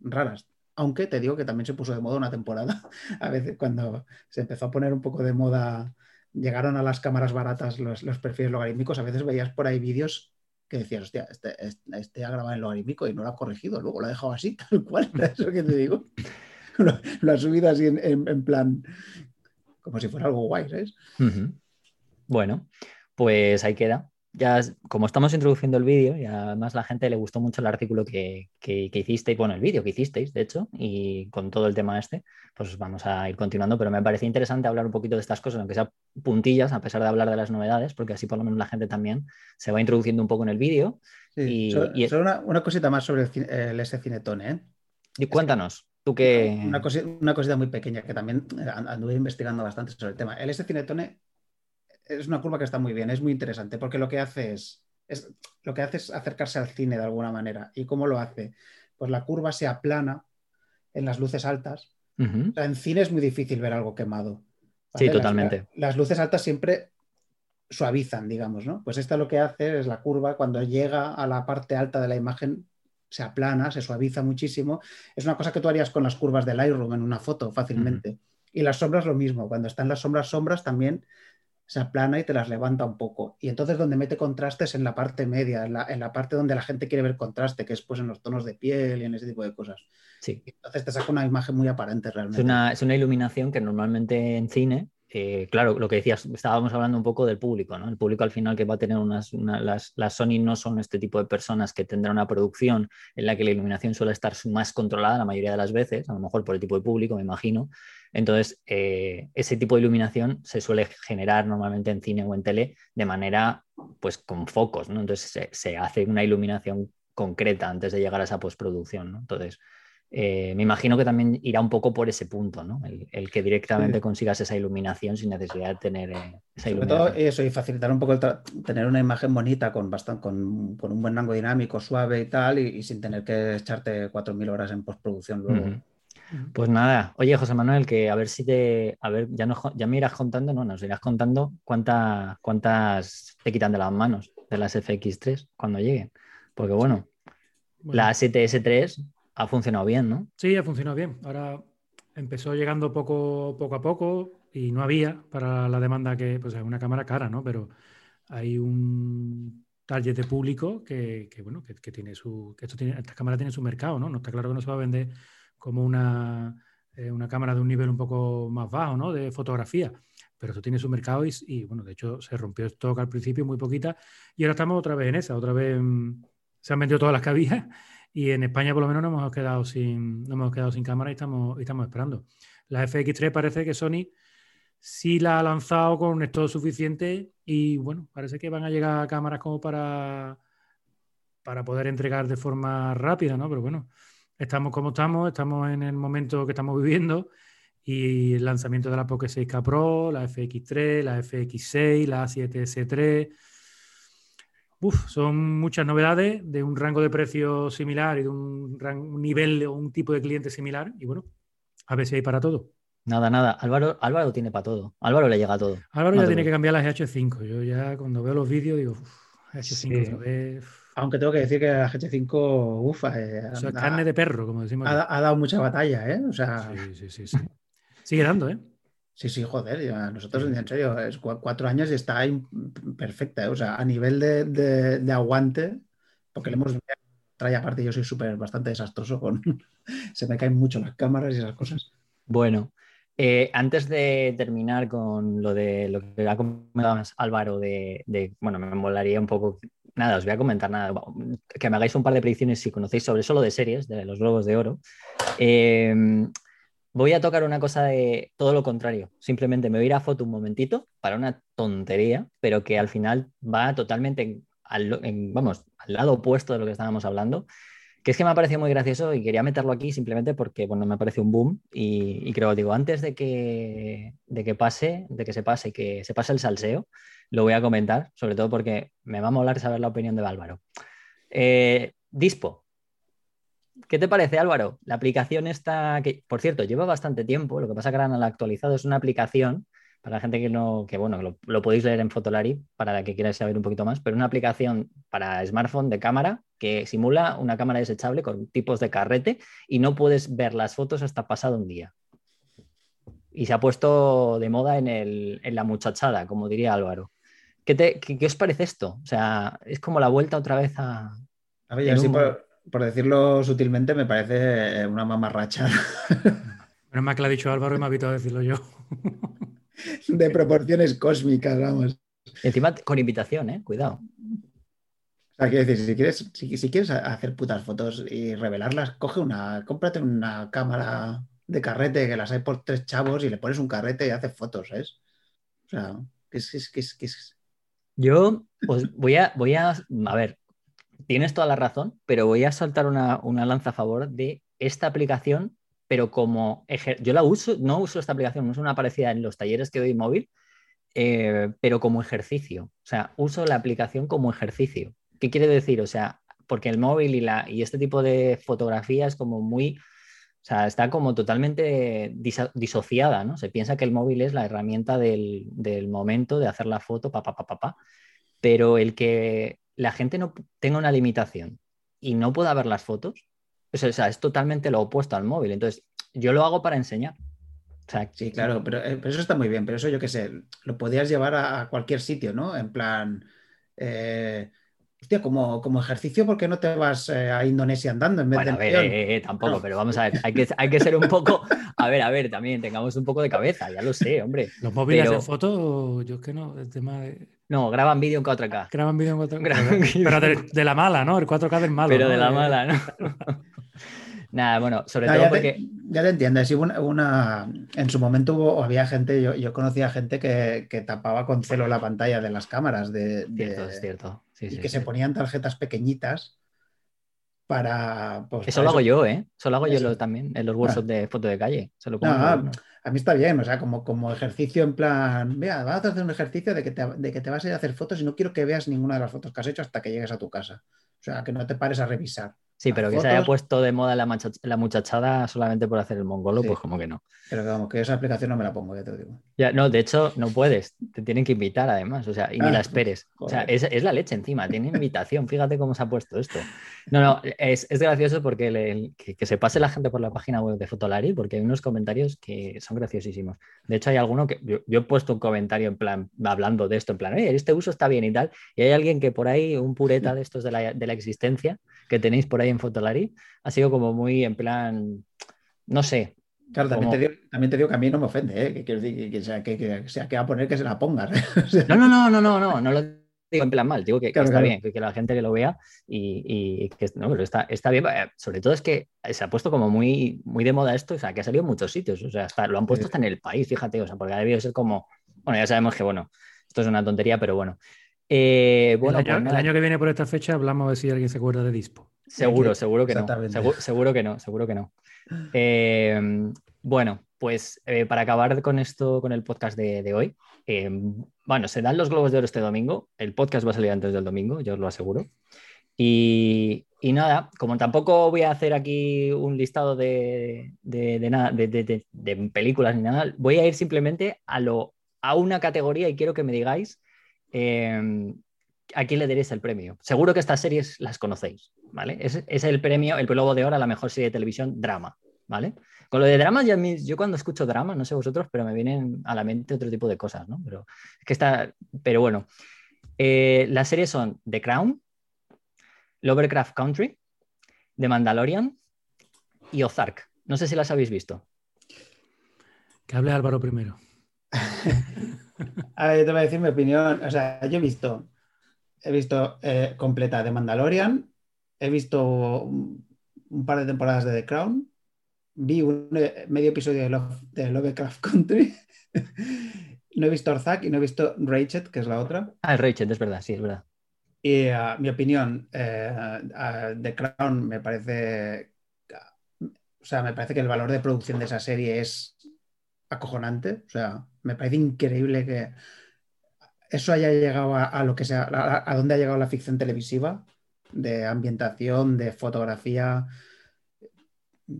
raras. Aunque te digo que también se puso de moda una temporada. A veces cuando se empezó a poner un poco de moda, llegaron a las cámaras baratas los, los perfiles logarítmicos, a veces veías por ahí vídeos que decías, hostia, este, este, este, ha grabado en logarítmico y no lo ha corregido, luego lo ha dejado así, tal cual, eso que te digo. lo, ha subido así en, plan, como si fuera algo guay, ¿sabes? Bueno, pues ahí queda ya como estamos introduciendo el vídeo y además la gente le gustó mucho el artículo que, que, hicisteis, bueno, el vídeo que hicisteis, de hecho, y con todo el tema este, pues vamos a ir continuando, pero me parece interesante hablar un poquito de estas cosas, aunque sea puntillas, a pesar de hablar de las novedades, porque así por lo menos la gente también se va introduciendo un poco en el vídeo. y, solo, una, cosita más sobre el, S Cinetone, ¿eh? Y cuéntanos, tú que... Una, una cosita muy pequeña que también anduve investigando bastante sobre el tema. El S Cinetone es una curva que está muy bien, es muy interesante, porque lo que hace es, lo que hace es acercarse al cine de alguna manera. ¿Y cómo lo hace? Pues la curva se aplana en las luces altas. en cine es muy difícil ver algo quemado. Sí, totalmente. Las, luces altas siempre suavizan, digamos, ¿no? Pues esta lo que hace es la curva, cuando llega a la parte alta de la imagen, se aplana, se suaviza muchísimo. Es una cosa que tú harías con las curvas del Lightroom en una foto fácilmente. Y las sombras lo mismo, cuando están las sombras sombras también se aplana y te las levanta un poco. Y entonces donde mete contrastes en la parte media, en la, parte donde la gente quiere ver contraste, que es pues en los tonos de piel y en ese tipo de cosas. Sí. entonces te saca una imagen muy aparente realmente. Es una, es una iluminación que normalmente en cine eh, claro, lo que decías, estábamos hablando un poco del público, ¿no? El público al final que va a tener unas, las, las, Sony no son este tipo de personas que tendrán una producción en la que la iluminación suele estar más controlada la mayoría de las veces, a lo mejor por el tipo de público, me imagino. Entonces, eh, ese tipo de iluminación se suele generar normalmente en cine o en tele de manera, pues, con focos, ¿no? Entonces, se, se hace una iluminación concreta antes de llegar a esa postproducción, ¿no? Entonces, eh, me imagino que también irá un poco por ese punto, ¿no? El, que directamente consigas esa iluminación sin necesidad de tener eh, esa iluminación. Sobre todo eso, y facilitar un poco tener una imagen bonita con, bastante, con, un buen rango dinámico, suave y tal, y, sin tener que echarte 4.000 horas en postproducción luego. Pues nada, oye José Manuel, que a ver si te, a ver, ya, no, ya me irás contando, no, nos irás contando cuántas te quitan de las manos de las FX3 cuando lleguen. Porque bueno, bueno. la 7S3 ha funcionado bien, ¿no? Sí, ha funcionado bien. Ahora empezó llegando poco, poco a poco y no había para la demanda que, pues es una cámara cara, ¿no? Pero hay un target de público que, bueno, que, tiene su, que esto tiene, esta cámara tiene su mercado, ¿no? No está claro que no se va a vender como una, eh, una cámara de un nivel un poco más bajo, ¿no? De fotografía. Pero esto tiene su mercado y, bueno, de hecho se rompió stock al principio, muy poquita, y ahora estamos otra vez en esa, otra vez mm, se han vendido todas las había y en España por lo menos no hemos quedado sin, no hemos quedado sin cámara y estamos, estamos esperando. La FX3 parece que Sony sí la ha lanzado con stock suficiente y bueno, parece que van a llegar cámaras como para, para poder entregar de forma rápida, ¿no? Pero bueno, estamos como estamos, estamos en el momento que estamos viviendo y el lanzamiento de la Pocket 6K Pro, la FX3, la FX6, la A7S3 Uf, son muchas novedades de un rango de precio similar y de un, nivel o un tipo de cliente similar. Y bueno, a ver si hay para todo. Nada, nada. Álvaro, Álvaro tiene para todo. Álvaro le llega a todo. Álvaro ya tiene que cambiar las GH5. Yo ya cuando veo los vídeos digo, GH5 Aunque tengo que decir que la GH5, ufa. Eh, es carne de perro, como decimos. Ha, dado mucha batalla, ¿eh? O sea... Sí, sí, sí, sí. Sigue dando, ¿eh? Sí, sí, joder, nosotros en serio, es cuatro años y está ahí perfecta, ¿eh? o sea, a nivel de, aguante, porque le hemos trae aparte, yo soy súper bastante desastroso con, se me caen mucho las cámaras y esas cosas. Bueno, eh, antes de terminar con lo de lo que ha comentado Álvaro, de, bueno, me molaría un poco, nada, os voy a comentar nada, que me hagáis un par de predicciones si conocéis sobre solo de series, de los Globos de Oro. Eh, Voy a tocar una cosa de todo lo contrario. Simplemente me voy a ir a foto un momentito para una tontería, pero que al final va totalmente al, vamos, al lado opuesto de lo que estábamos hablando. Que es que me ha parecido muy gracioso y quería meterlo aquí simplemente porque bueno, me parece un boom y, creo, digo, antes de que, de que pase, de que se pase, que se pase el salseo, lo voy a comentar, sobre todo porque me va a molar saber la opinión de Álvaro. Eh, Dispo, ¿Qué te parece, Álvaro? La aplicación está, que por cierto, lleva bastante tiempo, lo que pasa que ahora no la actualizado, es una aplicación, para la gente que no, que bueno, lo, podéis leer en Fotolari, para la que quiera saber un poquito más, pero una aplicación para smartphone de cámara que simula una cámara desechable con tipos de carrete y no puedes ver las fotos hasta pasado un día. Y se ha puesto de moda en, la muchachada, como diría Álvaro. ¿Qué, os parece esto? O sea, es como la vuelta otra vez a... A ver, por decirlo sutilmente, me parece una mamarracha. Menos mal que lo ha dicho Álvaro y me ha evitado decirlo yo. De proporciones cósmicas, vamos. Encima con invitación, ¿eh? Cuidado. O sea, quiero decir, si quieres, si, quieres hacer putas fotos y revelarlas, coge una, cómprate una cámara de carrete que las hay por tres chavos y le pones un carrete y haces fotos, ¿sabes? O sea, que es, que es, que es... Yo pues voy a, voy a, a ver, tienes toda la razón, pero voy a saltar una, lanza a favor de esta aplicación, pero como yo la uso, no uso esta aplicación, uso una parecida en los talleres que doy móvil, eh, pero como ejercicio. O sea, uso la aplicación como ejercicio. ¿Qué quiere decir? O sea, porque el móvil y, la, y este tipo de fotografía es como muy, o sea, está como totalmente disociada, ¿no? Se piensa que el móvil es la herramienta del, del momento de hacer la foto, pa, pa, pa, pa, pa. Pero el que la gente no tenga una limitación y no pueda ver las fotos. O sea, es totalmente lo opuesto al móvil. Entonces, yo lo hago para enseñar. O sea, Sí, claro, pero, eh, pero eso está muy bien, pero eso yo qué sé, lo podías llevar a, a cualquier sitio, ¿no? En plan, eh, hostia, como, como ejercicio, ¿por qué no te vas eh, a Indonesia andando en vez Bueno, a de ver, eh, eh, tampoco, No. pero vamos a ver, hay que, hay que ser un poco, a ver, a ver, también tengamos un poco de cabeza, ya lo sé, hombre. Los móviles Pero- en fotos, yo es que no, el tema de... No, graban vídeo en 4K, Graban vídeo en 4K. Graban Pero, de, de la mala, ¿no? El 4K del malo. pero ¿no? de la mala, ¿no? Nada, bueno, sobre No, todo ya, te, porque... ya te entiendes. una, una- en su momento hubo, había gente, yo, yo conocía gente que, que tapaba con celo la pantalla de las cámaras de, de- Cierto, es cierto. Sí, y sí, que sí. se ponían tarjetas pequeñitas para. pues, Eso para lo hago yo, ¿eh? Eso lo hago yo Eso. también en los workshops de foto de calle. Se lo No, a ah, mí está bien, o sea, como, como ejercicio en plan, vea, vas a hacer un ejercicio de que, te, de que te vas a ir a hacer fotos y no quiero que veas ninguna de las fotos que has hecho hasta que llegues a tu casa. O sea, que no te pares a revisar. Sí, pero que se haya puesto de moda la, macha- la muchachada solamente por hacer el mongolo, Sí. pues como que no. Pero que, vamos, que esa aplicación no me la pongo, ya te lo digo. Ya, no, de hecho, no puedes. Te tienen que invitar además, o sea, y ni Ah, la esperes. O sea, es la leche encima, tiene invitación. Fíjate cómo se ha puesto esto. No, no, es, es gracioso porque que, que se pase la gente por la página web de Fotolari, porque hay unos comentarios que son graciosísimos. De hecho, hay alguno que yo, yo he puesto un comentario en plan, hablando de esto, en plan, oye, este uso está bien y tal. Y hay alguien que por ahí, un pureta de estos de la, de la existencia, que tenéis por ahí en Fotolari, ha sido como muy en plan, no sé, Claro, también te, digo, también te digo que a mí no me ofende, ¿eh? que quiero decir que, que sea, que, que sea que va a poner que se la pongas. O sea, No, no, no, no, no, no, no lo digo en plan mal, digo que, está claro. bien, que, que la gente que lo vea y, y que no, pero está, está bien. eh, Sobre todo es que se ha puesto como muy, muy de moda esto, o sea, que ha salido en muchos sitios, o sea, hasta, lo han puesto hasta en el país, fíjate, o sea, porque ha debido ser como, bueno, ya sabemos que, bueno, esto es una tontería, pero bueno. Eh, bueno, el, pues año, el año que viene por esta fecha hablamos a ver si alguien se acuerda de Dispo. seguro, seguro que no, exactamente. segu- seguro que no, seguro que no. Eh, bueno, pues eh, para acabar con esto, con el podcast de, de hoy, eh, bueno, se dan los Globos de Oro este domingo. El podcast va a salir antes del domingo, yo os lo aseguro. Y, nada, como tampoco voy a hacer aquí un listado de, películas ni nada, voy a ir simplemente a, lo, a una categoría y quiero que me digáis eh, a quién le daréis el premio. Seguro que estas series las conocéis, ¿vale? Es el premio, el Globo de Oro a la mejor serie de televisión, drama, ¿vale? Con lo de drama, ya me- yo cuando escucho drama, no sé vosotros, pero me vienen a la mente otro tipo de cosas, ¿no? Pero, es que está, pero bueno, Eh, las series son The Crown, Lovecraft Country, The Mandalorian y Ozark. No sé si las habéis visto. Que hable Álvaro primero. A ver, yo te voy a decir mi opinión. O sea, yo he visto, he visto eh, completa de Mandalorian, he visto un, un par de temporadas de The Crown, vi un eh, medio episodio de, Love- de Lovecraft Country, no he visto Ozark y no he visto Rachel, que es la otra. Ah, el Rachel, es verdad, sí, es verdad. Y ah, mi opinión, eh, ah, The Crown me parece, o sea, me parece que el valor de producción de esa serie es acojonante. O sea, me parece increíble que eso haya llegado a, a lo que sea, a, a dónde ha llegado la ficción televisiva, de ambientación, de fotografía,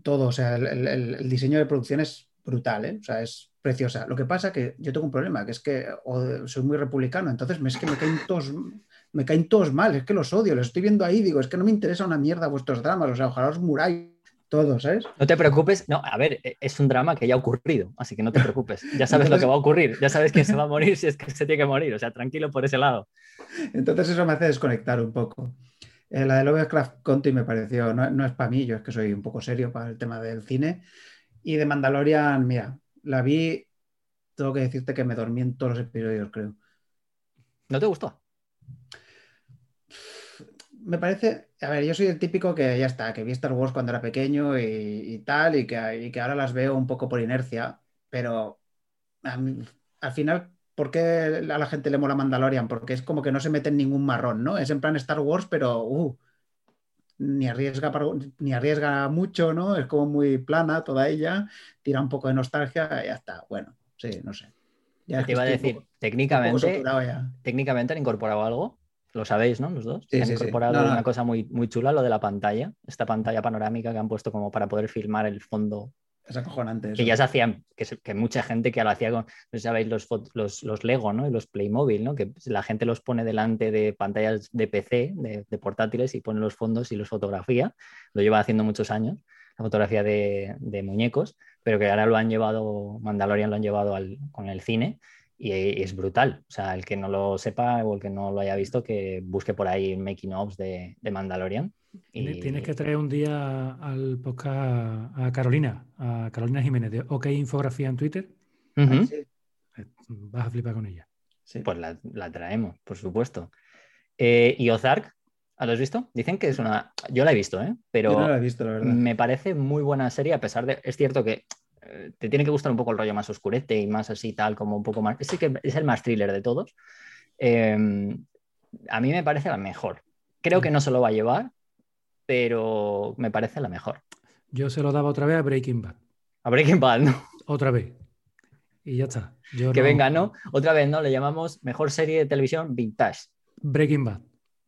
todo. O sea, el, el- el diseño de producción es brutal, ¿eh? O sea, es preciosa. Lo que pasa que yo tengo un problema, que es que soy muy republicano, entonces me- es que me caen todos, me caen todos mal, es que los odio, los estoy viendo ahí, digo, es que no me interesa una mierda vuestros dramas, o sea, ojalá os muráis todos, ¿sabes? No te preocupes, no, a ver, e- es un drama que ya ha ocurrido, así que no te preocupes. Ya sabes lo que va a ocurrir, ya sabes quién se va a morir si es que se tiene que morir, o sea, tranquilo por ese lado. Entonces eso me hace desconectar un poco. Eh, la de Lovecraft Country me pareció, no, no es para mí, yo es que soy un poco serio para el tema del cine. Y de Mandalorian, mira, la vi, tengo que decirte que me dormí en todos los episodios, creo. ¿No te gustó? Me parece, a ver, yo soy el típico que ya está, que vi Star Wars cuando era pequeño y, y tal, y que, y que ahora las veo un poco por inercia, pero a mí- al final, ¿por qué a la gente le mola Mandalorian? Porque es como que no se mete en ningún marrón, ¿no? Es en plan Star Wars, pero uh, ni, arriesga para- ni arriesga mucho, ¿no? Es como muy plana toda ella, tira un poco de nostalgia y ya está. Bueno, sí, no sé. Ya Te iba a decir, poco- técnicamente, técnicamente han incorporado algo, lo sabéis, ¿no? Los dos. Sí, han sí, incorporado no. una cosa muy, muy chula, lo de la pantalla, esta pantalla panorámica que han puesto como para poder filmar el fondo Es acojonante. Que ya se hacían, que, se- que mucha gente que lo hacía con, no sabéis, los, los, los Lego, ¿no? Y los Playmobil, ¿no? Que la gente los pone delante de pantallas de PC, de, de portátiles, y pone los fondos y los fotografía. Lo lleva haciendo muchos años, la fotografía de, de muñecos, pero que ahora lo han llevado, Mandalorian lo han llevado al- con el cine. Y es brutal. O sea, el que no lo sepa o el que no lo haya visto, que busque por ahí making ofs de, de Mandalorian. Tienes Y- tienes que traer un día al podcast a Carolina, a Carolina Jiménez de OK Infografía en Twitter. Sí, Eh, Vas a flipar con ella. sí. Pues la, la traemos, por supuesto. Eh, ¿Y Ozark? ¿Lo has visto? Dicen que es una. Yo la he visto, ¿eh? Pero Yo no lo he visto, la verdad. me parece muy buena serie, a pesar de. Es cierto que eh, te tiene que gustar un poco el rollo más oscurete y más así, tal, como un poco más. Sí que es el más thriller de todos. Eh, a mí me parece la mejor. Creo que no se lo va a llevar, pero me parece la mejor. Yo se lo daba otra vez a Breaking Bad. A Breaking Bad, ¿no? Otra vez. Y ya está. Yo Que no- venga, ¿no? Otra vez, ¿no? Le llamamos mejor serie de televisión vintage. Breaking Bad.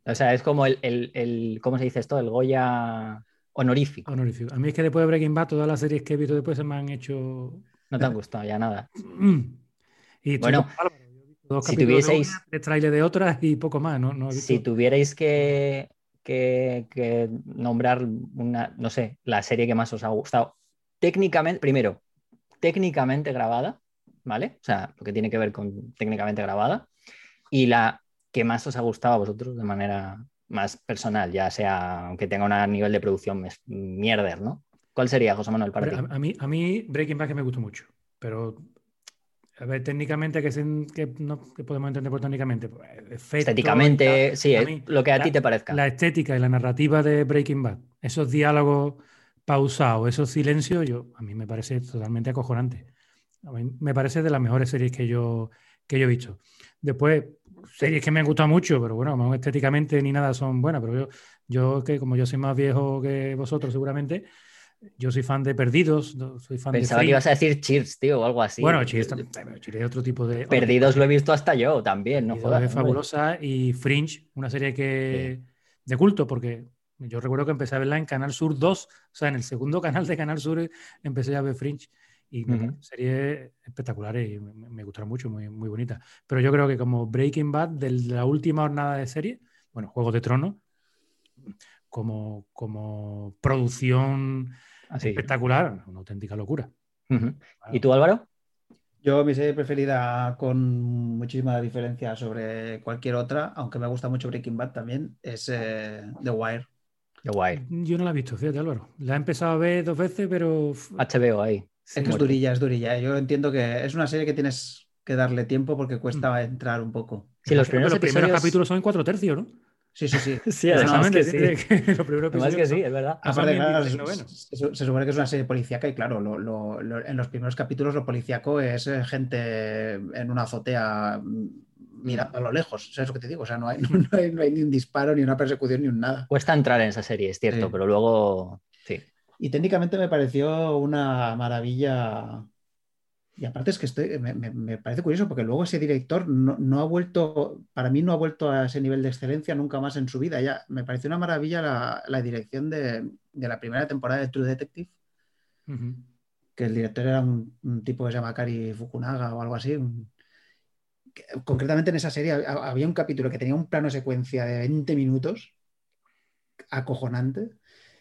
O sea, es como el, el, el- ¿cómo se dice esto? El Goya honorífico. Honorífico. A mí es que después de Breaking Bad, todas las series que he visto después se me han hecho. No te han gustado ya nada. Mm. Y Bueno, con Álvaro. Yo he visto dos si capítulos de tuvieseis- una, tres trailers de otras y poco más. No, no he visto- Si tuvierais que, que- que nombrar una, no sé, la serie que más os ha gustado, técnicamente, primero, técnicamente grabada, ¿vale? O sea, lo que tiene que ver con técnicamente grabada, y la que más os ha gustado a vosotros de manera más personal, ya sea, aunque tenga un nivel de producción mierder, ¿no? ¿Cuál sería, José Manuel, para ti? A, a mí, a mí Breaking Bad que me gustó mucho, pero a ver, técnicamente, se- que no, que podemos entender por técnicamente? Pues, Estéticamente, tal. sí, mí, lo que a la- ti te parezca. La estética y la narrativa de Breaking Bad, esos diálogos pausados, esos silencios, yo, a mí me parece totalmente acojonante. A mí me parece de las mejores series que yo, que yo he visto. Después, series que me han gustado mucho, pero bueno, mejor estéticamente ni nada son buenas, pero yo, yo que como yo soy más viejo que vosotros seguramente, yo soy fan de Perdidos, soy fan Pensaba de que ibas a decir Cheers, tío, o algo así. Bueno, Cheers, tam- pero Cheers es otro tipo de... Perdidos lo he visto hasta yo también, no jodas. es fabulosa y Fringe, una serie que de culto, porque yo recuerdo que empecé a verla en Canal Sur 2, o sea, en el segundo canal de Canal Sur empecé a ver Fringe y Ujú. parecen series espectaculares y me, me gustaron mucho, muy, muy bonitas. Pero yo creo que como Breaking Bad, de la última jornada de serie, bueno, Juego de Tronos, como, como producción Así. espectacular, una auténtica locura. ¿Y tú, Álvaro? Yo, mi serie preferida, con muchísima diferencia sobre cualquier otra, aunque me gusta mucho Breaking Bad también, es eh, The Wire. Qué guay. Yo no la he visto, fíjate Álvaro. La he empezado a ver dos veces, pero... HBO ahí. Es que es durilla, es durilla. Yo entiendo que es una serie que tienes que darle tiempo porque cuesta entrar un poco. Sí, los Pero primeros, los primeros capítulos son en cuatro tercios, ¿no? Sí, sí, sí. Sí, además que sí. Exactamente, los primeros Además que sí, es verdad. Aparte, son claro, 23 se, novenos. se- se supone que es una serie policíaca y claro, lo- lo- lo- en los primeros capítulos lo policíaco es eh, gente en una azotea mm, mirando a lo lejos. ¿Sabes lo que te digo? O sea, no hay, no, hay, no hay ni un disparo, ni una persecución, ni un nada. Cuesta entrar en esa serie, es cierto, Sí. pero luego sí. Y técnicamente me pareció una maravilla. Y aparte es que estoy, me, me- me parece curioso porque luego ese director no, no ha vuelto, para mí no ha vuelto a ese nivel de excelencia nunca más en su vida. Ya me pareció una maravilla la, la dirección de, de la primera temporada de True Detective, que el director era un, un tipo que se llama Kari Fukunaga o algo así. un- que- concretamente en esa serie ha- había un capítulo que tenía un plano secuencia de 20 minutos acojonante.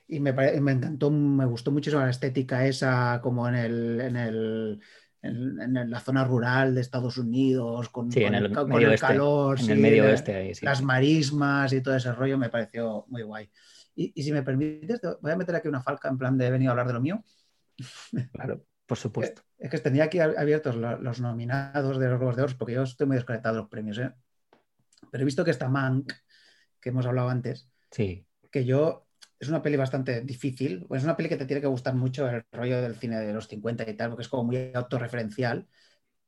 Y me, me encantó, me gustó muchísimo la estética esa, como en el, en el en, en la zona rural de Estados Unidos, con, Sí, con en el con calor, En sí, el medio la- oeste ahí, sí. las marismas y todo ese rollo me pareció muy guay. Y, y si me permites, te- voy a meter aquí una falca en plan de he venido a hablar de lo mío. Claro, por supuesto. Es que tenía aquí abiertos lo- los nominados de los Globos de Oro, porque yo estoy muy desconectado de los premios, ¿eh? Pero he visto que está Mank, que hemos hablado antes, Sí. que yo es una peli bastante difícil, es una peli que te tiene que gustar mucho el rollo del cine de los 50 y tal, porque es como muy autorreferencial,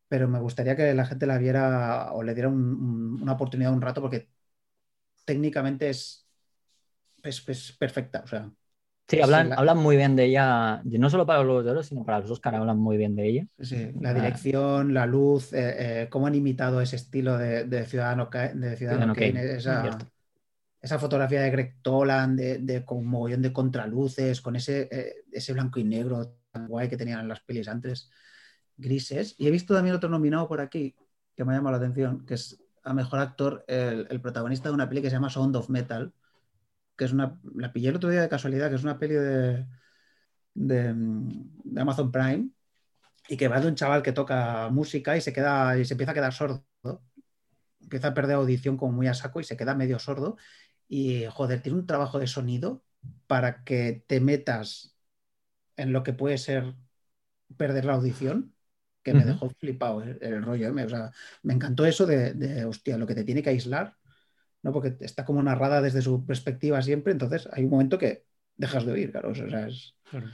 pero me gustaría que la gente la viera o le diera un- un- una oportunidad un rato porque técnicamente es, es, es perfecta, o sea, Sí, hablan, la- hablan muy bien de ella, no solo para los de Oro, sino para los Oscar hablan muy bien de ella. Sí, la Ah. dirección, la luz, eh, eh, cómo han imitado ese estilo de, de Ciudadano, de Ciudadano Ciudadano Kane, Kane, esa. Esa fotografía de Greg Toland, de, con un mogollón de contraluces, con ese, eh, ese blanco y negro guay que tenían en las pelis antes, grises. Y he visto también otro nominado por aquí que me ha llamado la atención, que es a mejor actor el, el protagonista de una peli que se llama Sound of Metal, que es una. La pillé el otro día de casualidad, que es una peli de, de, de Amazon Prime y que va de un chaval que toca música y se queda y se empieza a quedar sordo. Empieza a perder audición como muy a saco y se queda medio sordo. Y joder, tiene un trabajo de sonido para que te metas en lo que puede ser perder la audición, que me dejó flipado el, el rollo. ¿eh? Me, o sea, me encantó eso de, de, hostia, lo que te tiene que aislar, ¿no? Porque está como narrada desde su perspectiva siempre, entonces hay un momento que dejas de oír, claro. O sea, es, Claro.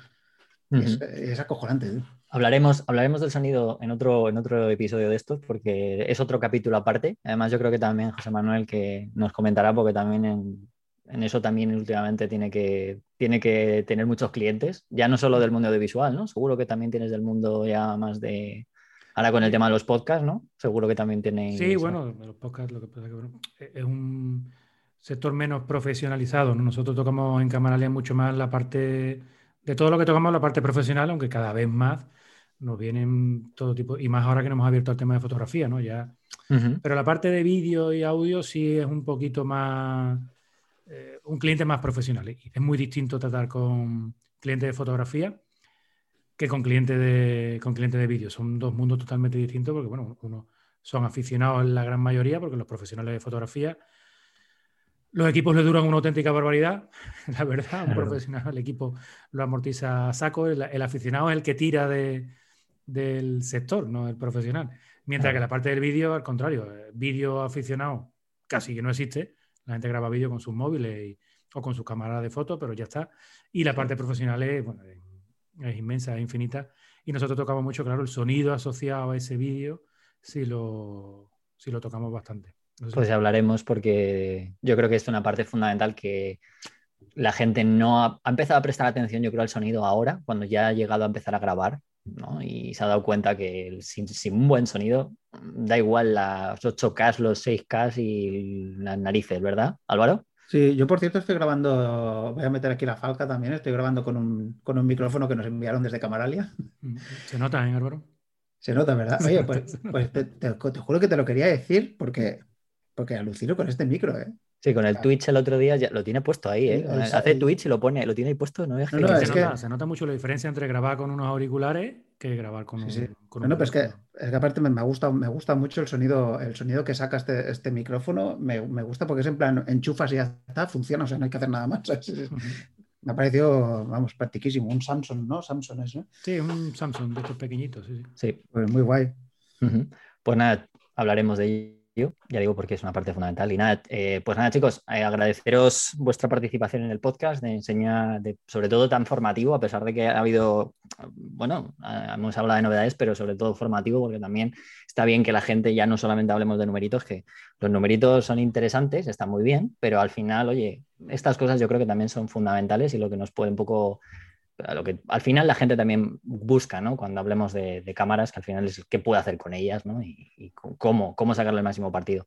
es, acojonante. ¿eh? Hablaremos, hablaremos del sonido en otro, en otro episodio de estos, porque es otro capítulo aparte. Además, yo creo que también José Manuel que nos comentará, porque también en, en eso también últimamente tiene que, tiene que tener muchos clientes, ya no solo del mundo audiovisual, ¿no? Seguro que también tienes del mundo ya más de... Ahora con el tema de los podcasts, ¿no? Seguro que también tenéis... Sí, bueno, los podcasts lo que pasa es que bueno, es un sector menos profesionalizado. ¿no? Nosotros tocamos en Camaralia mucho más la parte de todo lo que tocamos, la parte profesional, aunque cada vez más nos vienen todo tipo, y más ahora que nos hemos abierto al tema de fotografía, ¿no? Ya, pero la parte de vídeo y audio sí es un poquito más, eh, un cliente más profesional. Es muy distinto tratar con clientes de fotografía que con clientes de, con clientes de vídeo. Son dos mundos totalmente distintos porque, bueno, uno son aficionados en la gran mayoría, porque los profesionales de fotografía, los equipos le duran una auténtica barbaridad, la verdad. Un Claro. profesional, el equipo lo amortiza a saco, el, el aficionado es el que tira de, del sector, no el profesional. Mientras Claro. que la parte del vídeo, al contrario, eh, vídeo aficionado casi que no existe. La gente graba vídeo con sus móviles y- o con sus cámaras de fotos, pero ya está. Y la parte profesional es, bueno, es inmensa, es infinita. Y nosotros tocamos mucho, claro, el sonido asociado a ese vídeo, si lo, si lo tocamos bastante. Pues hablaremos porque yo creo que es una parte fundamental que la gente no ha, ha empezado a prestar atención, yo creo, al sonido ahora, cuando ya ha llegado a empezar a grabar, ¿no? Y se ha dado cuenta que el- sin, sin un buen sonido, da igual las 8K, los 6K y las narices, ¿verdad, Álvaro? Sí, yo por cierto estoy grabando, voy a meter aquí la falca también, estoy grabando con un, con un micrófono que nos enviaron desde Camaralia. Mm, Se nota, ¿eh, Álvaro? Se nota, ¿verdad? Oye, pues, pues te, te- te juro que te lo quería decir porque, porque alucino con este micro, ¿eh? Sí, con el Ah. Twitch el otro día ya lo tiene puesto ahí, ¿eh? Sí, el- Hace el- Twitch y lo pone, lo tiene ahí puesto, no veas No, que- no, se, es que- nota, se nota mucho la diferencia entre grabar con unos auriculares que grabar con un, Sí, sí. con No, un no, pero es que, es que aparte me, me gusta, me gusta mucho el sonido, el sonido que saca este, este micrófono, me, me gusta porque es en plan, enchufas y ya está, funciona, o sea, no hay que hacer nada más. Es-. Me ha parecido, vamos, practiquísimo, un Samsung, ¿no? Samsung es, ¿no? Sí, un Samsung de estos pequeñitos, sí, sí. Sí, Pues muy guay. Pues nada, hablaremos de ello, ya digo porque es una parte fundamental. Y nada, eh, pues nada chicos, eh, agradeceros vuestra participación en el podcast, de enseñar, de, sobre todo tan formativo, a pesar de que ha habido, bueno, hemos hablado de novedades, pero sobre todo formativo, porque también está bien que la gente ya no solamente hablemos de numeritos, que los numeritos son interesantes, están muy bien, pero al final, oye, estas cosas yo creo que también son fundamentales y lo que nos puede un poco lo que al final la gente también busca, ¿no? Cuando hablemos de, de cámaras, que al final es qué puede hacer con ellas, ¿no? Y, y cómo, cómo sacarle el máximo partido.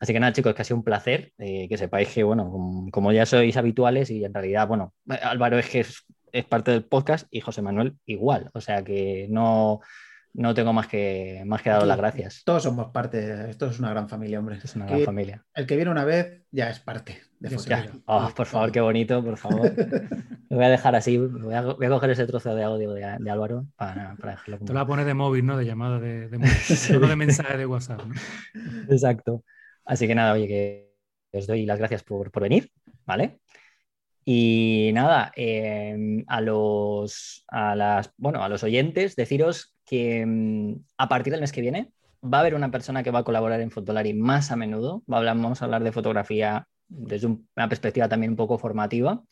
Así que nada, chicos, que ha sido un placer eh, que sepáis que, bueno, como, ya sois habituales y en realidad, bueno, Álvaro es que es, es, parte del podcast y José Manuel igual. O sea que no, no tengo más que, más que daros las gracias. Todos somos parte, esto es una gran familia, hombre. Es una gran familia. El que viene una vez ya es parte de ya. Oh, por favor, qué bonito, por favor. Lo voy a dejar así, voy a, voy a coger ese trozo de audio de, de Álvaro para, para dejarlo. Como... Te lo vas a poner de móvil, ¿no? De llamada de, de móvil, sí. no de mensaje de WhatsApp, ¿no? Exacto. Así que nada, oye, que os doy las gracias por, por venir, ¿vale? Y nada, eh, a los a las bueno, a los oyentes, deciros que um, a partir del mes que viene va a haber una persona que va a colaborar en Fotolari más a menudo. Va a hablar, vamos a hablar de fotografía desde un, una perspectiva también un poco formativa.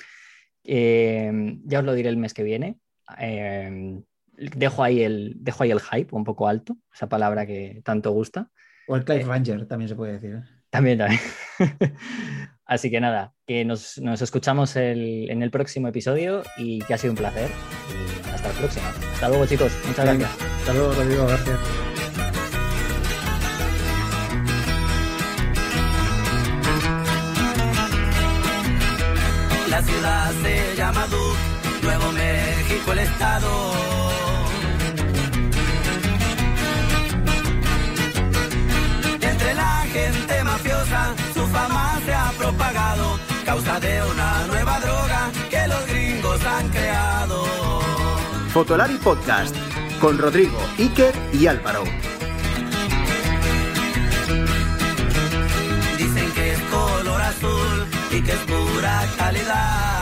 Eh, ya os lo diré el mes que viene. Eh, dejo, ahí el, dejo ahí el hype un poco alto, esa palabra que tanto gusta. O el Clive Ranger, también se puede decir. ¿eh? También, también. Así que nada, que nos, nos escuchamos el, en el próximo episodio y que ha sido un placer. Y hasta la próxima. Hasta luego, chicos. Muchas Bien. gracias. Hasta luego, Rodrigo. Gracias. La ciudad se llama Duke Nuevo México el estado. Entre la gente mafiosa su fama se ha propagado, causa de una nueva droga que los gringos han creado. Fotolari Podcast con Rodrigo, Iker y Álvaro. Dicen que es color azul y que es pura calidad.